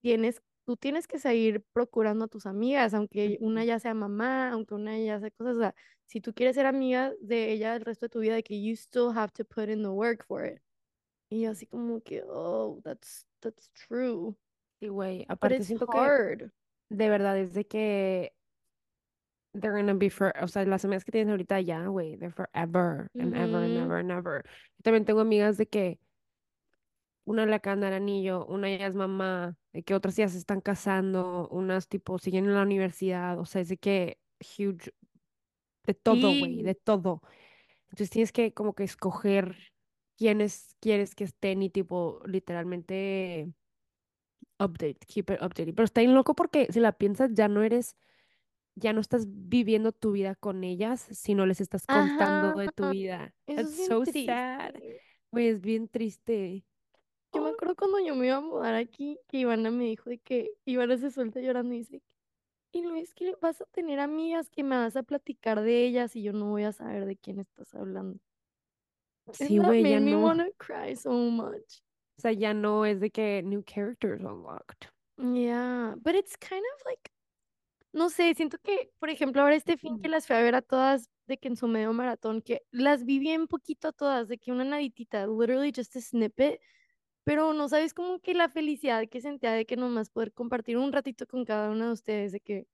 tienes, tú tienes que seguir procurando a tus amigas, aunque una ya sea mamá, aunque una ya sea cosas, o sea, si tú quieres ser amiga de ella el resto de tu vida, de que you still have to put in the work for it. Y yo así como que, oh, that's, that's true. Sí, güey. Aparte siento que hard. de verdad es de que they're gonna be for, o sea, las amigas que tienes ahorita ya, güey, they're forever and ever and ever and ever. Yo también tengo amigas de que una le acaban de anillo, una ya es mamá, de que otras ya se están casando, unas tipo siguen en la universidad, o sea, es de que huge, de todo, güey, de todo. Entonces tienes que como que escoger quiénes quieres que estén y tipo literalmente update, keep it updated. Pero está bien loco porque si la piensas ya no eres, ya no estás viviendo tu vida con ellas, sino les estás contando Ajá, de tu vida. eso That's es so sad. triste. Güey, es bien triste. Yo me acuerdo cuando yo me iba a mudar aquí, que Ivana me dijo de que Ivana se suelta llorando y dice, y Luis, que vas a tener amigas que me vas a platicar de ellas y yo no voy a saber de quién estás hablando. Sí, güey, ya me no. wanna cry so much. O sea, ya no es de que new characters unlocked. Yeah, but it's kind of like, no sé, siento que, por ejemplo, ahora este fin que las fui a ver a todas, de que en su medio maratón, que las vi bien poquito a todas, de que una naditita, literally just a snippet, pero no sabes como que la felicidad que sentía de que nomás poder compartir un ratito con cada una de ustedes, de que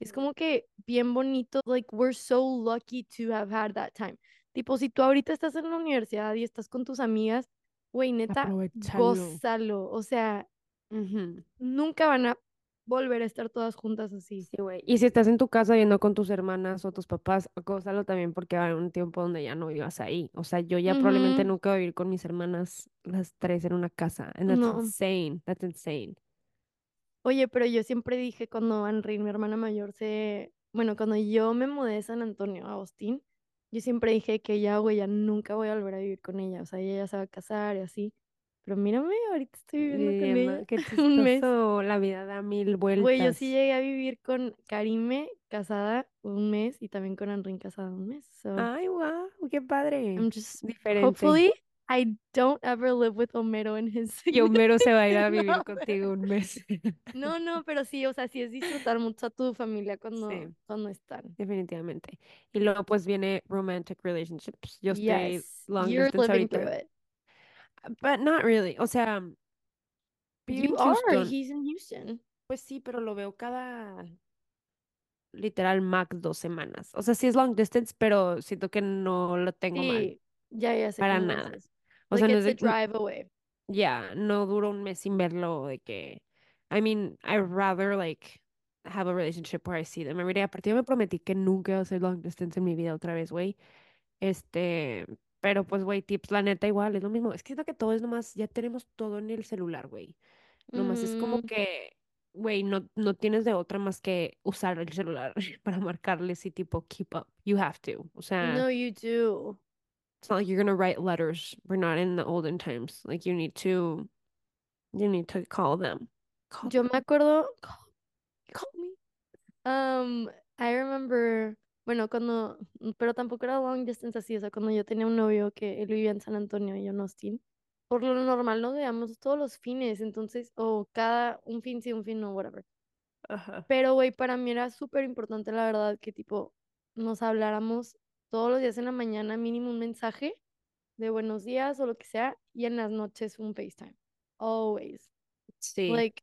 es como que bien bonito, like we're so lucky to have had that time. Tipo, si tú ahorita estás en la universidad y estás con tus amigas, güey, neta, gózalo. O sea, nunca van a volver a estar todas juntas así. Sí, güey. Y si estás en tu casa viendo con tus hermanas o tus papás, gózalo también porque va a haber un tiempo donde ya no vivas ahí. O sea, yo ya probablemente nunca voy a vivir con mis hermanas las tres en una casa. And that's No. insane. That's insane. Oye, pero yo siempre dije cuando Henry, mi hermana mayor, se... Bueno, cuando yo me mudé de San Antonio a Austin, yo siempre dije que ya, güey, ya nunca voy a volver a vivir con ella. O sea, ella ya se va a casar y así. Pero mírame, ahorita estoy viviendo con ella qué un mes. chistoso. La vida da mil Güey, yo vueltas. sí llegué a vivir con Karime casada un mes y también con Henry casada un mes. So Ay, wow, qué padre. I'm just Diferente. hopefully I don't ever live with Homero in his Y Homero se va a ir a vivir other. contigo un mes. No, no, pero sí, o sea, sí es disfrutar mucho a tu familia cuando, Sí, cuando están. definitivamente. Y luego pues viene romantic relationships. Yo estoy Yes, long you're distance living through ahorita. it. But not really. O sea, vivo You en are, Houston. he's in Houston. Pues sí, pero lo veo cada literal max dos semanas. O sea, sí es long distance, pero siento que no lo tengo mal Sí, ya, ya sé para nada. O sea, no es a de, drive away. ya, no duro un mes sin verlo de que, I mean, I'd rather like have a relationship where I see them every day. Aparte, yo me prometí que nunca iba a hacer long distance en mi vida otra vez, güey. Este, pero pues, güey, tips, la neta, igual, es lo mismo. Es que siento que todo es nomás, ya tenemos todo en el celular, güey. Nomás es como Mm, que güey, no, no tienes de otra más que usar el celular para marcarles y tipo keep up. You have to. O sea, No, you do. it's not like you're gonna write letters. We're not in the olden times. Like you need to, you need to call them. Call Yo me acuerdo. Call, call me. Um, I remember. Bueno, cuando. Pero tampoco era long distance así. O sea, cuando yo tenía un novio que él vivía en San Antonio y yo en Austin. Por lo normal nos veíamos todos los fines. Entonces, o cada. Un fin sí, un fin no, whatever. Ajá. Pero, güey, para mí era súper importante, la verdad, que tipo nos habláramos todos los días en la mañana, mínimo un mensaje de buenos días o lo que sea, y en las noches un FaceTime. Always. Sí, Like,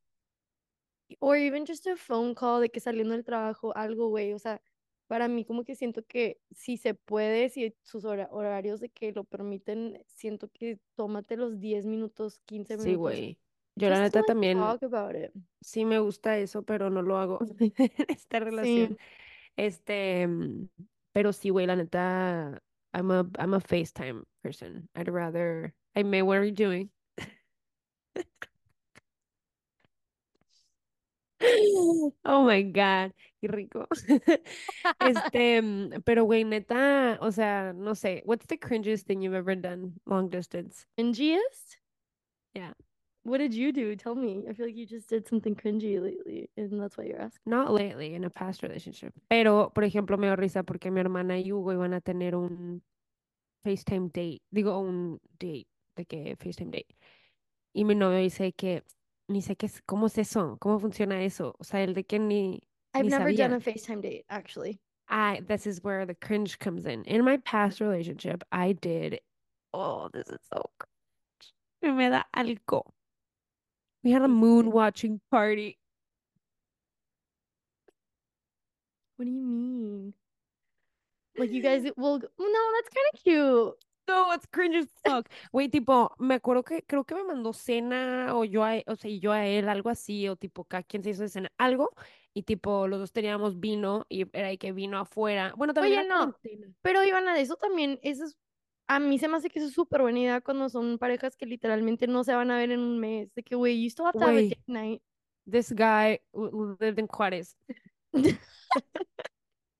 or even just a phone call de que saliendo del trabajo, algo, güey. O sea, para mí como que siento que si se puede, si sus hora- horarios de que lo permiten, siento que tómate los 10 minutos, 15 sí, minutos. güey. Yo la Just neta también sí me gusta eso, pero no lo hago en esta Sí. relación. Este, mm, pero sí, güey, la neta, I'm a, I'm a FaceTime person. I'd rather, I may, what are you doing? Oh my God, qué rico. Este, mm, pero güey, neta, o sea, no sé, what's the cringiest thing you've ever done long distance? Cringiest? Yeah. What did you do? Tell me. I feel like you just did something cringy lately, and that's why you're asking. Not lately, in a past relationship. Pero, por ejemplo, me dio risa porque mi hermana y Hugo iban a tener un FaceTime date. Digo, un date, de que FaceTime date. Y mi novio dice que ni sé qué es, cómo es eso, cómo funciona eso. O sea, el de que ni, I've ni never done a FaceTime date, actually. I, this is where the cringe comes in. In my past relationship, I did, oh, this is so cringe. Me da algo. We had a moon watching party. What do you mean? Like you guys will no, that's kind of cute. No, it's cringe as fuck. Güey, tipo, me acuerdo que creo que me mandó cena o yo a o sea, y yo a él, algo así, o tipo, cada quien se hizo de cena, algo, y tipo, los dos teníamos vino y era de que vino afuera. Bueno, también Oye, era no, cuarentena. pero Ivana, eso también, eso es, a mí se me hace que eso es súper buena idea cuando son parejas que literalmente no se van a ver en un mes. De que, güey, you still have to have a date night. this guy lived in Juárez.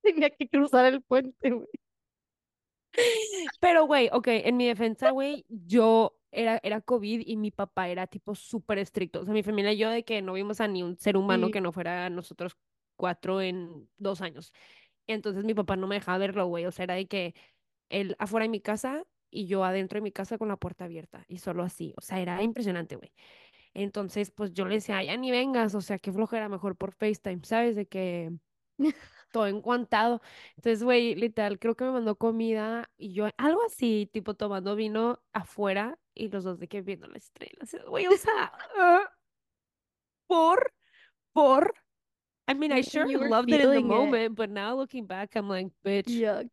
Tenía que cruzar el puente, güey. Pero, güey, ok, en mi defensa, güey, yo era, era COVID y mi papá era tipo súper estricto. O sea, mi familia y yo de que no vimos a ni un ser humano Sí. que no fuera nosotros cuatro en dos años. Entonces mi papá no me dejaba verlo, güey. O sea, era de que él afuera de mi casa y yo adentro de mi casa con la puerta abierta y solo así. O sea, era impresionante, güey. Entonces, pues yo le decía, "Ay, ya ni vengas, o sea, qué flojera, mejor por FaceTime, ¿sabes? De que todo encuantado. Entonces, güey, literal, creo que me mandó comida y yo, algo así, tipo tomando vino afuera y los dos de que viendo las estrellas. Güey, o sea, ah, por, por. I mean, I sure loved it in the it. moment, but now looking back, I'm like, bitch, Yuck.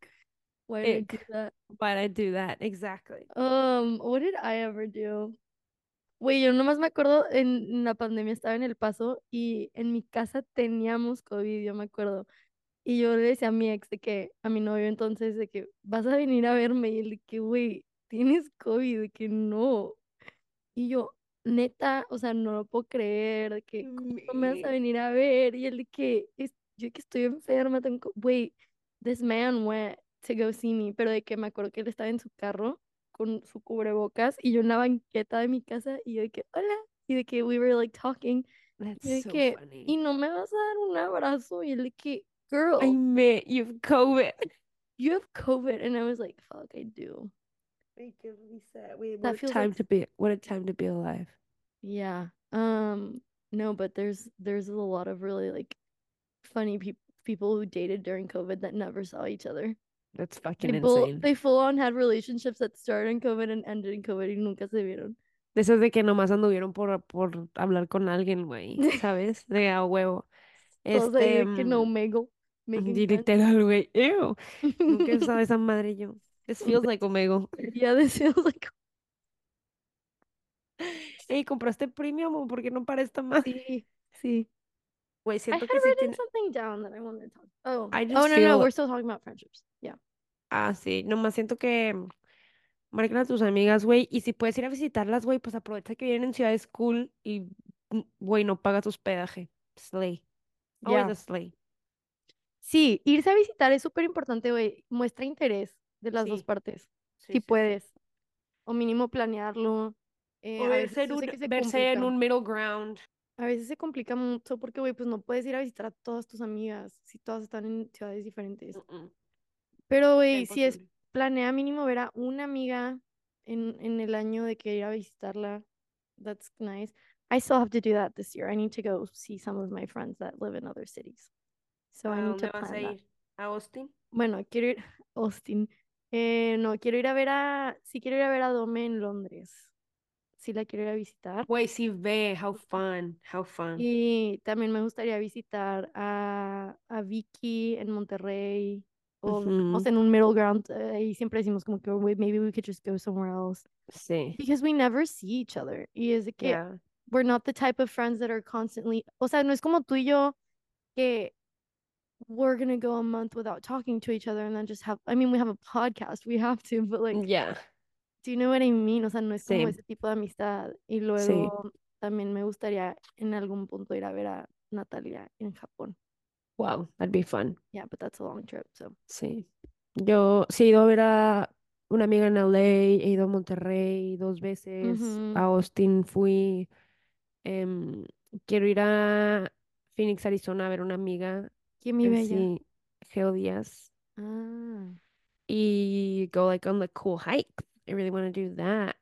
Why did I do that? Why'd I do that? Exactly. Um, what did I ever do? Güey, yo nomás me acuerdo en, en la pandemia estaba en El Paso y en mi casa teníamos COVID, yo me acuerdo. Y yo le decía a mi ex de que, a mi novio entonces, de que vas a venir a verme y él de que, güey, tienes COVID, de que no. Y yo, neta, o sea, no lo puedo creer, de que, ¿cómo me vas a venir a ver? Y él de que, es, yo que estoy enferma, tengo, güey, this man went to go see me, pero de que me acuerdo que él estaba en su carro con su cubrebocas y yo en la banqueta de mi casa y yo de que, hola, y de que we were like talking, That's y de so que, y no me vas a dar un abrazo, y él de que, I girl, admit you've COVID. you have COVID, and I was like, fuck, I do. Wait, what That a feels time like to be what a time to be alive. Yeah. Um, no, but there's there's a lot of really like funny peop people who dated during COVID that never saw each other. That's fucking They full insane. they full on had relationships that started in COVID and ended in COVID y nunca se vieron. De esas de que nomás anduvieron por, por hablar con alguien, güey, ¿sabes? De a huevo. Todos ahí Este, de que no mm, Y literal, güey, ew. Nunca he usado esa madre yo. This feels like Omega. Yeah, this feels like Ey, ¿compraste premium o por qué no para esta madre? sí, sí. Güey, I siento had que sí written tiene... something down that I wanted to talk. Oh, I oh just no, no, feel- we're still talking about friendships. Yeah. Ah, sí, nomás siento que marquen a tus amigas, güey, y si puedes ir a visitarlas, güey, pues aprovecha que vienen en ciudades cool y, mm, güey, no pagas hospedaje. Slay. Always Ya. a slay. Sí, irse a visitar es súper importante, güey. Muestra interés de las dos Sí. partes, Sí, si sí, puedes. O mínimo planearlo. Eh, O verse en un, verse en un middle ground. A veces se complica mucho porque, güey, pues no puedes ir a visitar a todas tus amigas si todas están en ciudades diferentes. Pero, güey, si es planea mínimo ver a una amiga en, en el año de que ir a visitarla. That's nice. I still have to do that this year. I need to go see some of my friends that live in other cities. So I ¿A need dónde to vas a plan that. ir? ¿A Austin? Bueno, quiero ir Austin. Eh, no, quiero ir a ver a, sí quiero ir a ver a Dome en Londres. Sí la quiero ir a visitar. Güey, sí ve. How fun. How fun. Y también me gustaría visitar a, a Vicky en Monterrey. O Ujú. en un middle ground. eh, y siempre decimos como que "Wait, maybe we could just go somewhere else. Sí. Because we never see each other. Y es de que Yeah. we're not the type of friends that are constantly. O sea, no es como tú y yo que we're gonna go a month without talking to each other and then just have. I mean, we have a podcast. We have to, but like. Yeah. Do you know what I mean? O sea, no es como Sí. ese tipo de amistad. Y Sí. luego también me gustaría en algún punto ir a ver a Natalia en Japón. Wow, that'd be fun. Yeah, but that's a long trip, so. Sí. Yo sí he ido a ver a una amiga en LA, he ido a Monterrey dos veces, a Austin fui, em, quiero ir a Phoenix, Arizona a ver una amiga Sí, Geo Díaz, Ah, y go like on the cool hike. I really want to do that.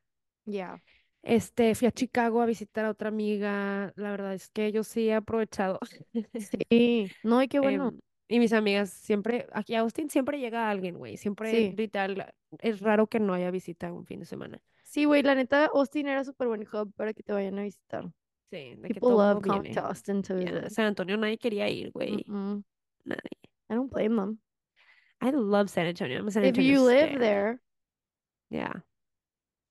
yeah. Este, fui a Chicago a visitar a otra amiga, la verdad es que yo sí he aprovechado. Sí. No, y qué bueno. Em, y mis amigas siempre, aquí a Austin siempre llega alguien, güey. Siempre, Sí. literal, es raro que no haya visita un fin de semana. Sí, güey, la neta, Austin era súper buen hub para que te vayan a visitar. Sí, de que todo love coming to Austin to. San Antonio nadie quería ir, güey. I don't blame them. I love San Antonio. I'm a San If Antonio you live stan. there, Yeah,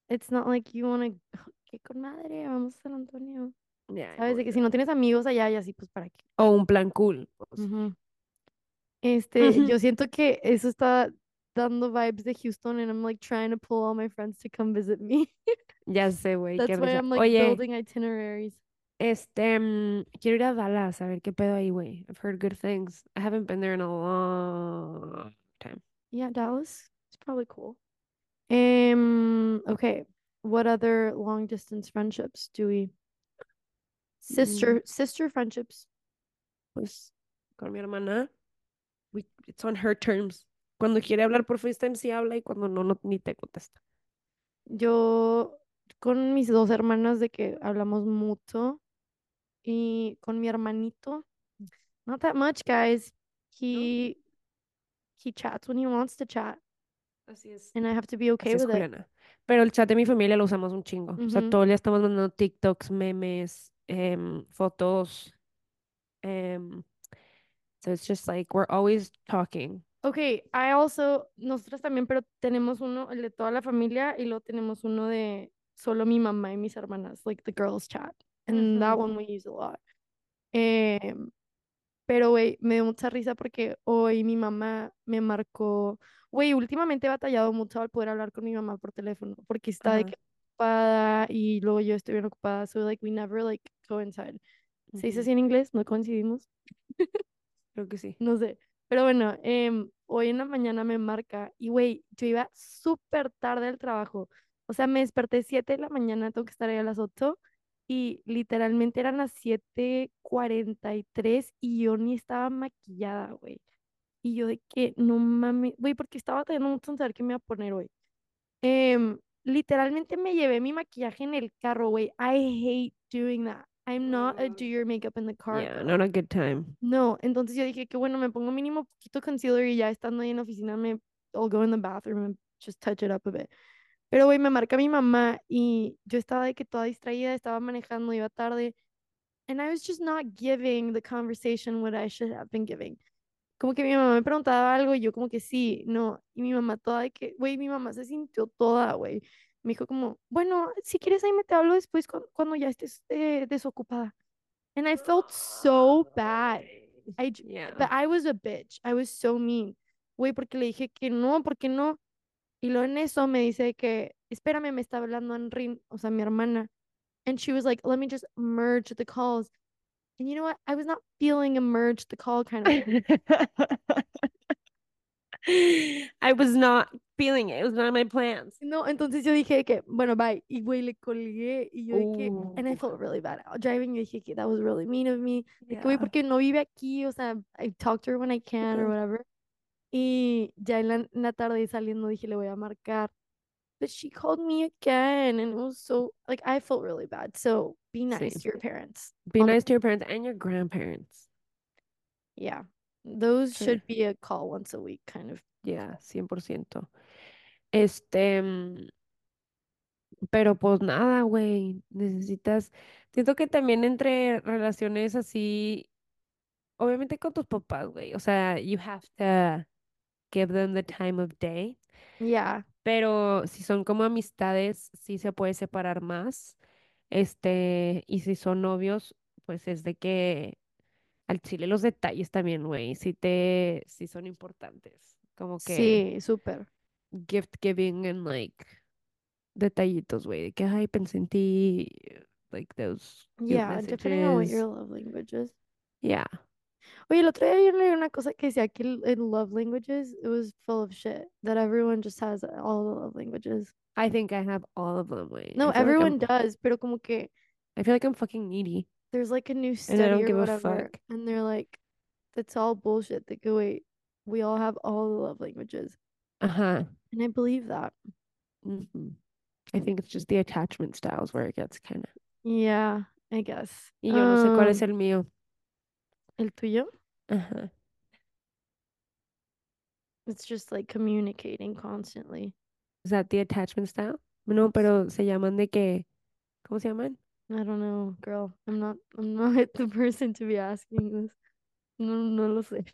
it's not like you want to. ¿Qué con madre? Vamos a San Antonio. yeah, Sabes de que si no tienes amigos allá y así, pues para qué. O un plan cool. pues. Ujú. Este, Ujú. yo siento que eso está dando vibes de Houston and I'm like trying to pull all my friends to come visit me. Ya sé, güey, qué That's why risa. I'm like Oye, building itineraries. Este, mm, quiero ir a Dallas a ver qué pedo ahí, güey. I've heard good things. I haven't been there in a long time. Yeah, Dallas. It's probably cool. Um, okay. What other long distance friendships do we? Sister sister friendships. Pues con mi hermana, we, it's on her terms. Cuando quiere hablar por FaceTime sí habla y cuando no, no ni te contesta. Yo con mis dos hermanas de que hablamos mucho y con mi hermanito, not that much, guys. He he chats when he wants to chat, Así es. and I have to be okay with it. Pero el chat de mi familia lo usamos un chingo. O sea, todo el día estamos mandando TikToks, memes, em, fotos. em, so it's just like we're always talking. Okay, I also, nosotros también, pero tenemos uno, el de toda la familia, y luego tenemos uno de solo mi mamá y mis hermanas, like the girls chat. And that Ujú. one we use a lot. Em, pero, güey, me dio mucha risa porque hoy mi mamá me marcó. Güey, últimamente he batallado mucho al poder hablar con mi mamá por teléfono, porque está de que ocupada y luego yo estoy bien ocupada. So, like, we never, like, coincide. ¿Se dice así en inglés? ¿No coincidimos? Creo que sí. No sé. Pero bueno, em, hoy en la mañana me marca y, güey, yo iba súper tarde al trabajo. O sea, me desperté 7 de la mañana, tengo que estar ahí a las 8 y literalmente eran las 7:43 y yo ni estaba maquillada, güey. Y yo de que, no mames, güey, porque estaba teniendo mucho en saber qué me iba a poner hoy. Em, literalmente me llevé mi maquillaje en el carro, güey. I hate doing that. I'm not a do your makeup in the car Yeah, not a good time. No, entonces yo dije que bueno, me pongo mínimo poquito concealer y ya estando ahí en la oficina me I'll go in the bathroom and just touch it up a bit. Pero güey, me marca mi mamá y yo estaba de que toda distraída, estaba manejando, iba tarde. And I was just not giving the conversation what I should have been giving. Como que mi mamá me preguntaba algo y yo como que sí, no. Y mi mamá toda de que, güey, mi mamá se sintió toda, güey. Me dijo como, bueno, si quieres ahí me te hablo después cu- cuando ya estés eh, desocupada. And I felt so bad. I, Yeah. but I was a bitch. I was so mean. Güey, porque le dije que no, porque no. Y luego en eso me dice que, espérame, me está hablando o sea, mi hermana. And she was like, let me just merge the calls. And you know what? I was not feeling a merge the call kind of. I was not feeling it. It was not in my plans. No, entonces yo dije que, bueno, bye. Y güey, le colgué y yo dije, oh. and I Ooh. felt really bad out driving. Yo dije que that was really mean of me. De que, güey, porque no vive aquí, o sea, I talk to her when I can or whatever. Y ya en la, en la tarde saliendo dije, le voy a marcar. But she called me again and it was so, like, I felt really bad. So be nice Sí. to your parents. Be nice to your parents and your grandparents. Yeah. Those Sí. should be a call once a week, kind of. Yeah, 100%. Este, mm, pero pues nada, güey, necesitas, siento que también entre relaciones así, obviamente con tus papás, güey, o sea, you have to give them the time of day, Yeah. pero si son como amistades, sí se puede separar más, este, y si son novios, pues es de que al chile los detalles también, güey, sí te, sí son importantes, como que Sí, súper. gift giving and like detallitos, güey, de que ay, pensé en ti, like those Yeah, depending on what your love language is. Yeah. Oye, el otro día yo leí una cosa que decía que in love languages, it was full of shit. That everyone just has all the love languages. I think I have all of them, güey. No, feel like everyone does, pero como que I feel like I'm fucking needy there's like a new study or whatever, and they're like, that's all bullshit. They go, wait, we all have all the love languages. Uh huh. And I believe that. mhm. I think it's just the attachment styles where it gets kind of. Yeah, I guess. Y yo no sé cuál es Um, el mío. El tuyo? Ajá. It's just like communicating constantly. Is that the attachment style? No, pero se llaman de que, ¿cómo se llaman? I don't know, girl. I'm not I'm not the person to be asking this. No, no lo sé.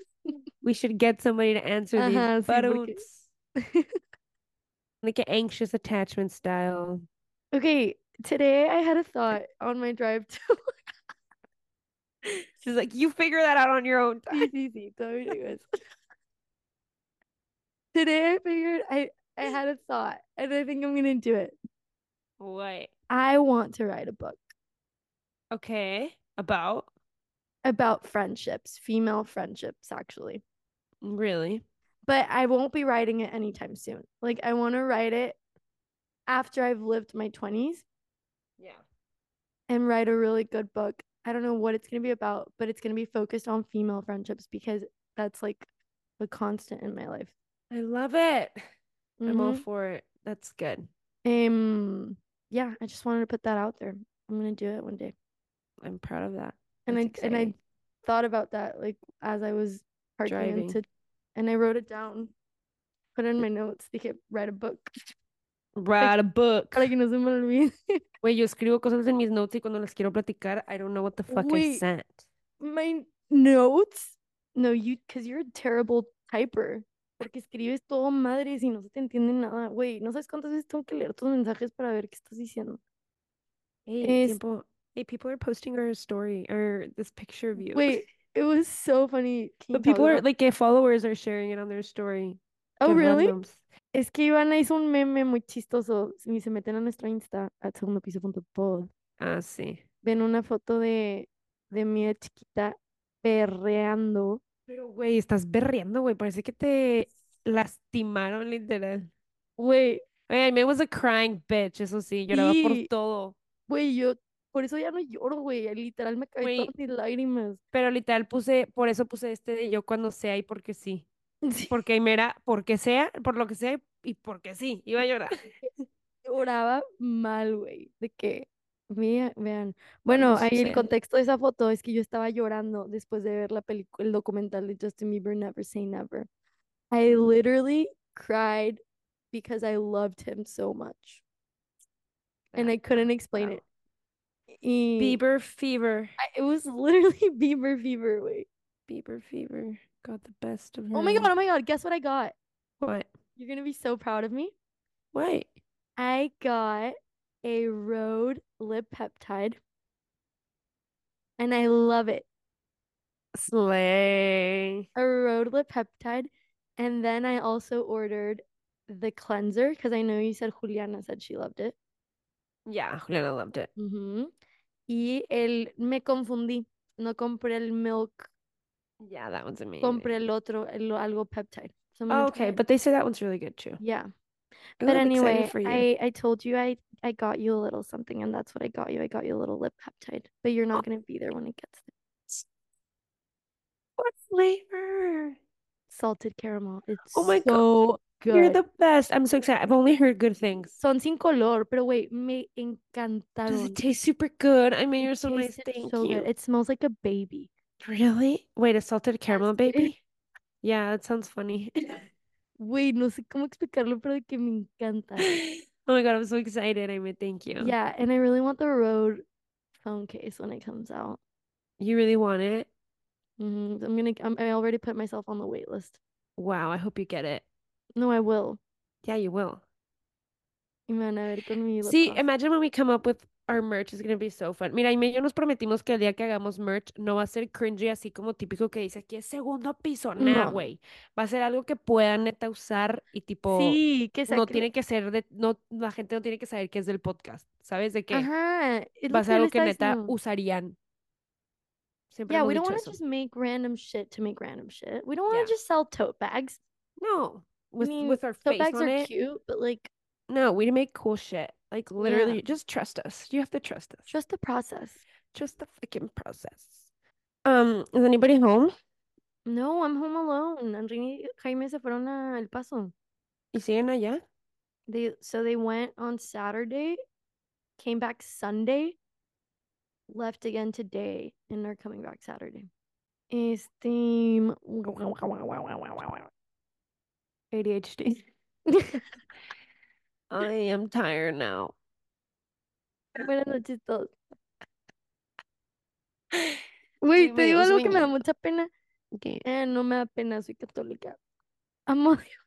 We should get somebody to answer these. Ajá, sí, porque-. De que anxious attachment style. Okay, today I had a thought on my drive to She's like, you figure that out on your own time. Sí, todavía digo eso. Today I figured I I had a thought and I think I'm gonna do it. What? I want to write a book Okay. About? about friendships, female friendships actually. Really? But I won't be writing it anytime soon. Like I want to write it after I've lived my 20s Yeah. and write a really good book. I don't know what it's going to be about, but it's going to be focused on female friendships because that's like a constant in my life. I love it. I'm all Mhm. for it. That's good. Um yeah, I just wanted to put that out there. I'm going to do it one day. I'm proud of that. And I That's and I thought about that like as I was parking Driving. into and I wrote it down. Put it in my notes. Dije, write a book. Write a book. Para que no se me olvide. Güey, yo escribo cosas en mis notes y cuando las quiero platicar, I don't know what the fuck I Wait. sent. my notes. No, you, because you're a terrible typer. Porque escribes todo madres y no se te entiende nada. Güey, no sabes cuántas veces tengo que leer tus mensajes para ver qué estás diciendo. Hey, Es- tiempo. Hey, people are posting our story or this picture of you. Wait, it was so funny. Can But people are like, followers are sharing it on their story. Oh, really? randoms. Es que Ivana hizo un meme muy chistoso. Si se meten a nuestro Insta, a segundo piso.pod, Ah, sí. ven una foto de, de mi chiquita perreando. Pero, güey, estás berreando, güey. Parece que te lastimaron, literal. Güey, I mean, was a crying bitch, eso sí. Lloraba por todo. güey, yo por eso ya no lloro, güey. Literal me caí Güey. todas mis lágrimas. Pero literal puse, por eso puse este de yo cuando sea y porque sí. Sí. Porque Aimera, porque sea, por lo que sea y porque sí. Iba a llorar. lloraba mal, güey, de que, vea- vean, bueno, ahí el contexto de esa foto es que yo estaba llorando después de ver la película, el documental de Justin Bieber, Never Say Never. I literally cried because I loved him so much, and I couldn't explain wow. it. Y Bieber fever. I- it was literally Bieber fever, güey. Bieber fever got the best of Oh my god, oh my god, guess what I got? What? You're gonna be so proud of me. What? I got a Rhode lip peptide, and I love it. Slay. a road lip peptide. And then I also ordered the cleanser because I know you said Juliana said she loved it. Yeah, Juliana loved it. Ujú. Y el me confundí. No compré el milk, Yeah, that one's amazing. compré el otro, el algo peptide. So Oh, okay, but they say that one's really good too. Yeah. Ooh, But I'm anyway. I I told you I I got you a little something, and that's what I got you. I got you a little lip peptide, but you're not oh. gonna be there when it gets there. What flavor? Salted caramel. It's Oh my God, so You're the best. I'm so excited. I've only heard good things. Son sin color, pero wait, me Does it taste super good? I mean, It you're so nice. Thank so you. good. It smells like a baby. Really? Wait, a salted caramel baby? Yeah, that sounds funny. Wait, no sé cómo explicarlo, pero de que me encanta. Oh my God, I'm so excited. I mean, thank you. Yeah, and I really want the Rode phone case when it comes out. You really want it? Mm-hmm. I'm gonna. I'm, I already put myself on the wait list. Wow, I hope you get it. No, I will. Yeah, you will. Y me van a ver con mi See, imagine when we come up with our merch, it's gonna be so fun. Mira, Ime y yo nos prometimos que el día que hagamos merch no va a ser cringy así como típico que dice aquí es segundo piso. Nah, No. güey. Va a ser algo que puedan neta usar y tipo Sí, que no tiene que ser de, no, la gente no tiene que saber que es del podcast, ¿sabes? De que Ajá, va a ser algo que neta diciendo. usarían. Siempre Yeah, we don't want to just make random shit to make random shit. We don't want Yeah. to just sell tote bags. No, with I mean, with our tote face bags on are it. cute, but like, No, we make cool shit. Like yeah, literally, just trust us. You have to trust us. just the process. Just the freaking process. Um, is anybody home? No, I'm home alone. Enrique Jaime se fueron a El Paso. ¿Y siguen allá? They so they went on Saturday, came back Sunday, left again today, and are coming back Saturday. Este. ADHD. I am tired now. Buenas noches todos. Güey, Sí, te me digo dio algo que me da sueño. mucha pena. ¿Qué? Eh, no me da pena, soy católica. Amo a Dios.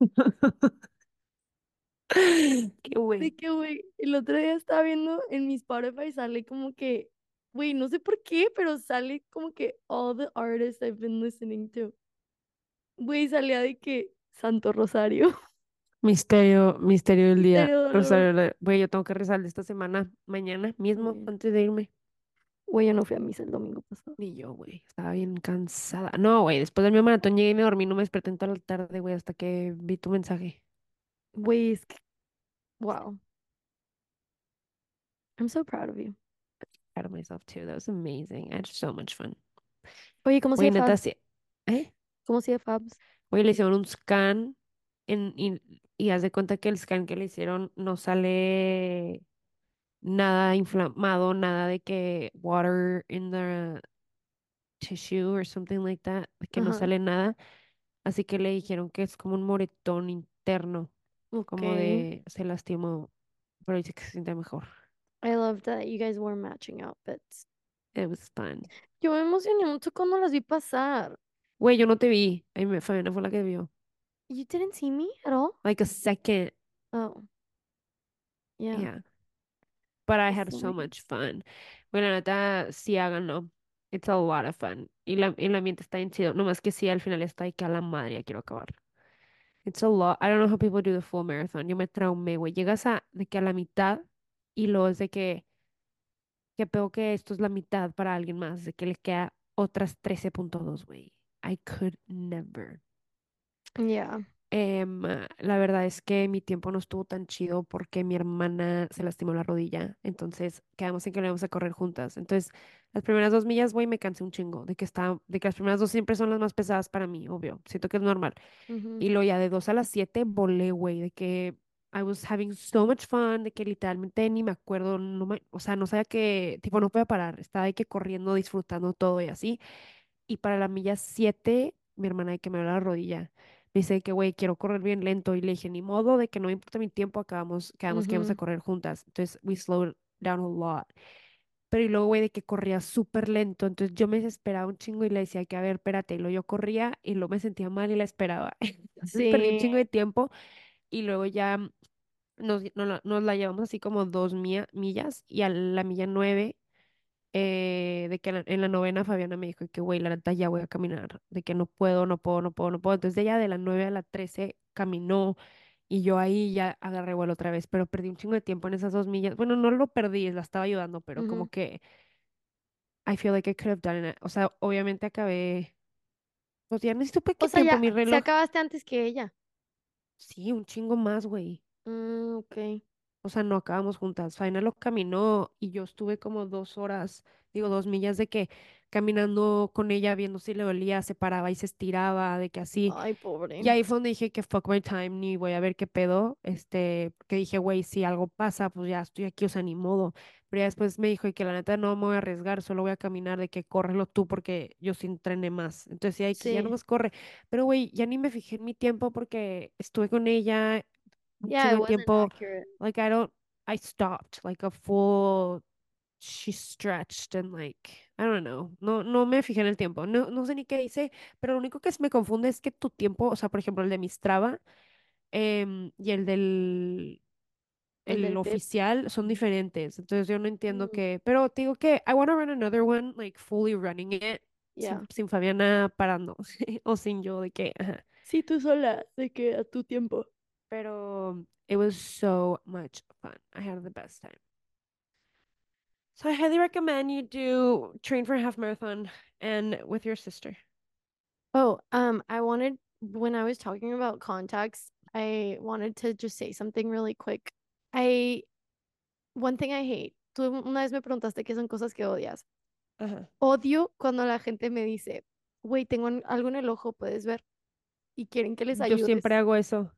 Qué De güey. que, güey, el otro día estaba viendo en mi Spotify, sale como que, güey, no sé por qué, pero sale como que all the artists I've been listening to. Güey, salía de que Santo Rosario. Misterio, misterio del día. Misterio. Rosario, güey, yo tengo que rezar de esta semana, mañana mismo, antes de irme. Güey, yo no fui a misa el domingo pasado. Y yo, güey, estaba bien cansada. No, güey, después del mío maratón llegué y me dormí, no me desperté en toda la tarde, güey, hasta que vi tu mensaje. Güey, es que, wow. I'm so proud of you. Proud of myself too. That was amazing. I had so much fun. Oye, ¿cómo Fabs? sí. ¿Eh? ¿Cómo sigue Fabs? Güey, le hicieron un scan en, y, y haz de cuenta que el scan que le hicieron no sale nada inflamado, nada de que water in the tissue or something like that, que no sale nada. Así que le dijeron que es como un moretón interno, como de se lastimó, pero dice que se siente mejor. I love that you guys were matching outfits. It was fun. Yo me emocioné mucho cuando las vi pasar. Güey, yo no te vi. A mí me, Fabiana fue la que vio. You didn't see me at all? Like a second. Oh. Yeah. Yeah. But I had so much fun. Bueno, la neta, sí háganlo. It's a lot of fun. Y la, y el ambiente está bien chido. Nomás que sí, al final está ahí que a la madre, ya quiero acabar. It's a lot. I don't know how people do the full marathon. Yo me traumé, güey. Llegas a de que a la mitad y luego es de que, que peor que esto es la mitad para alguien más, de que le queda otras 13.2, güey. I could never. Yeah. Em, la verdad es que mi tiempo no estuvo tan chido porque mi hermana se lastimó la rodilla. Entonces quedamos en que le íbamos a correr juntas. Entonces, las primeras dos millas, güey, me cansé un chingo de que está, de que las primeras dos siempre son las más pesadas para mí, obvio. Siento que es normal. Y luego ya de dos a las siete volé, güey, de que I was having so much fun, de que literalmente ni me acuerdo, no me, o sea, no sabía que, tipo, no podía parar. Estaba de que corriendo, disfrutando todo y así. Y para la milla 7, mi hermana de que me duele la rodilla. Me dice que, güey, quiero correr bien lento. Y le dije, ni modo, de que no me importa mi tiempo, acabamos, quedamos que íbamos a correr juntas. Entonces, we slowed down a lot. Pero y luego, güey, de que corría súper lento. Entonces, yo me desesperaba un chingo y le decía que, a ver, espérate. Y luego yo corría y luego me sentía mal y la esperaba. Entonces, perdí un Sí. chingo de tiempo. Y luego ya nos, nos, la, nos la llevamos así como dos milla- millas. Y a la milla nueve eh, de que en la, en la novena Fabiana me dijo que, güey, la neta ya voy a caminar, de que no puedo, no puedo, no puedo, no puedo. Entonces ella de la 9 a la 13 caminó y yo ahí ya agarré vuelo otra vez, pero perdí un chingo de tiempo en esas dos millas. Bueno, no lo perdí, la estaba ayudando, pero como que I feel like I could have done it. O sea, obviamente acabé. Pues ya necesito qué O sea, tiempo ya, mi se reloj. acabaste antes que ella. Sí, un chingo más, güey. Mm, ok. O sea, no acabamos juntas. Faina lo caminó y yo estuve como dos horas, digo, dos millas de que caminando con ella, viendo si le dolía, se paraba y se estiraba, de que así. Ay, pobre. Y ahí fue donde dije que fuck my time, ni voy a ver qué pedo. Este, que dije, güey, si algo pasa, pues ya estoy aquí, o sea, ni modo. Pero ya después me dijo y que la neta no me voy a arriesgar, solo voy a caminar, de que córrelo tú porque yo sí entrené más. Entonces, sí, hay que ya no Sí. más corre. Pero, güey, ya ni me fijé en mi tiempo porque estuve con ella Yeah, it tiempo. accurate. Like, I don't, I stopped, like a full, she stretched and like, I don't know, no, no me fijé en el tiempo, no, no sé ni qué hice, pero lo único que me confunde es que tu tiempo, o sea, por ejemplo, el de Mistrava em, y el del, El el oficial son diferentes, entonces yo no entiendo Mm, qué, pero te digo que I want to run another one, like fully running it, yeah. sin, sin Fabiana parando, o sin yo, de que, ajá. Sí, tú sola, de que a tu tiempo. Pero it was so much fun. I had the best time. So I highly recommend you do train for a half marathon and with your sister. Oh, um, I wanted when I was talking about contacts, I wanted to just say something really quick. I one thing I hate. Tú una vez me preguntaste qué son cosas que odias. Ajá. Odio cuando la gente me dice, güey, tengo en- algo en el ojo, puedes ver. Y quieren que les Yo ayudes. siempre hago eso.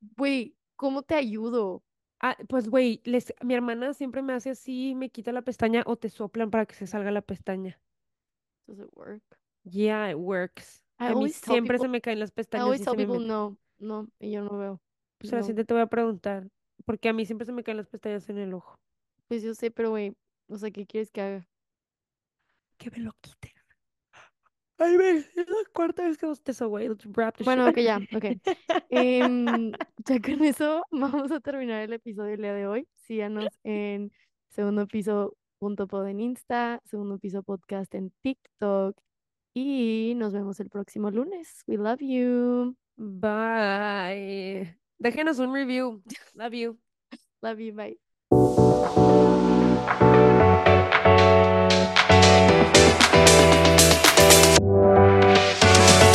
Güey, ¿cómo te ayudo? Ah, pues güey, les, mi hermana siempre me hace así, me quita la pestaña o te soplan para que se salga la pestaña. Does it work? Yeah, it works. I A mí always siempre se me caen las I pestañas always y tell me no, no, y yo no veo. Pues la siguiente te voy a preguntar, porque a mí siempre se me caen las pestañas en el ojo. pues yo sé, pero güey, o sea, ¿qué quieres que haga? Que me lo quiten. Ay, ve, es la cuarta vez que bostezo, güey. Bueno, ok, ya, ok. Ya con eso vamos a terminar el episodio del día de hoy. Síganos en segundo piso punto pod en Insta, segundo piso podcast en TikTok y nos vemos el próximo lunes. We love you. Bye. Déjenos un review. Love you. Love you, bye.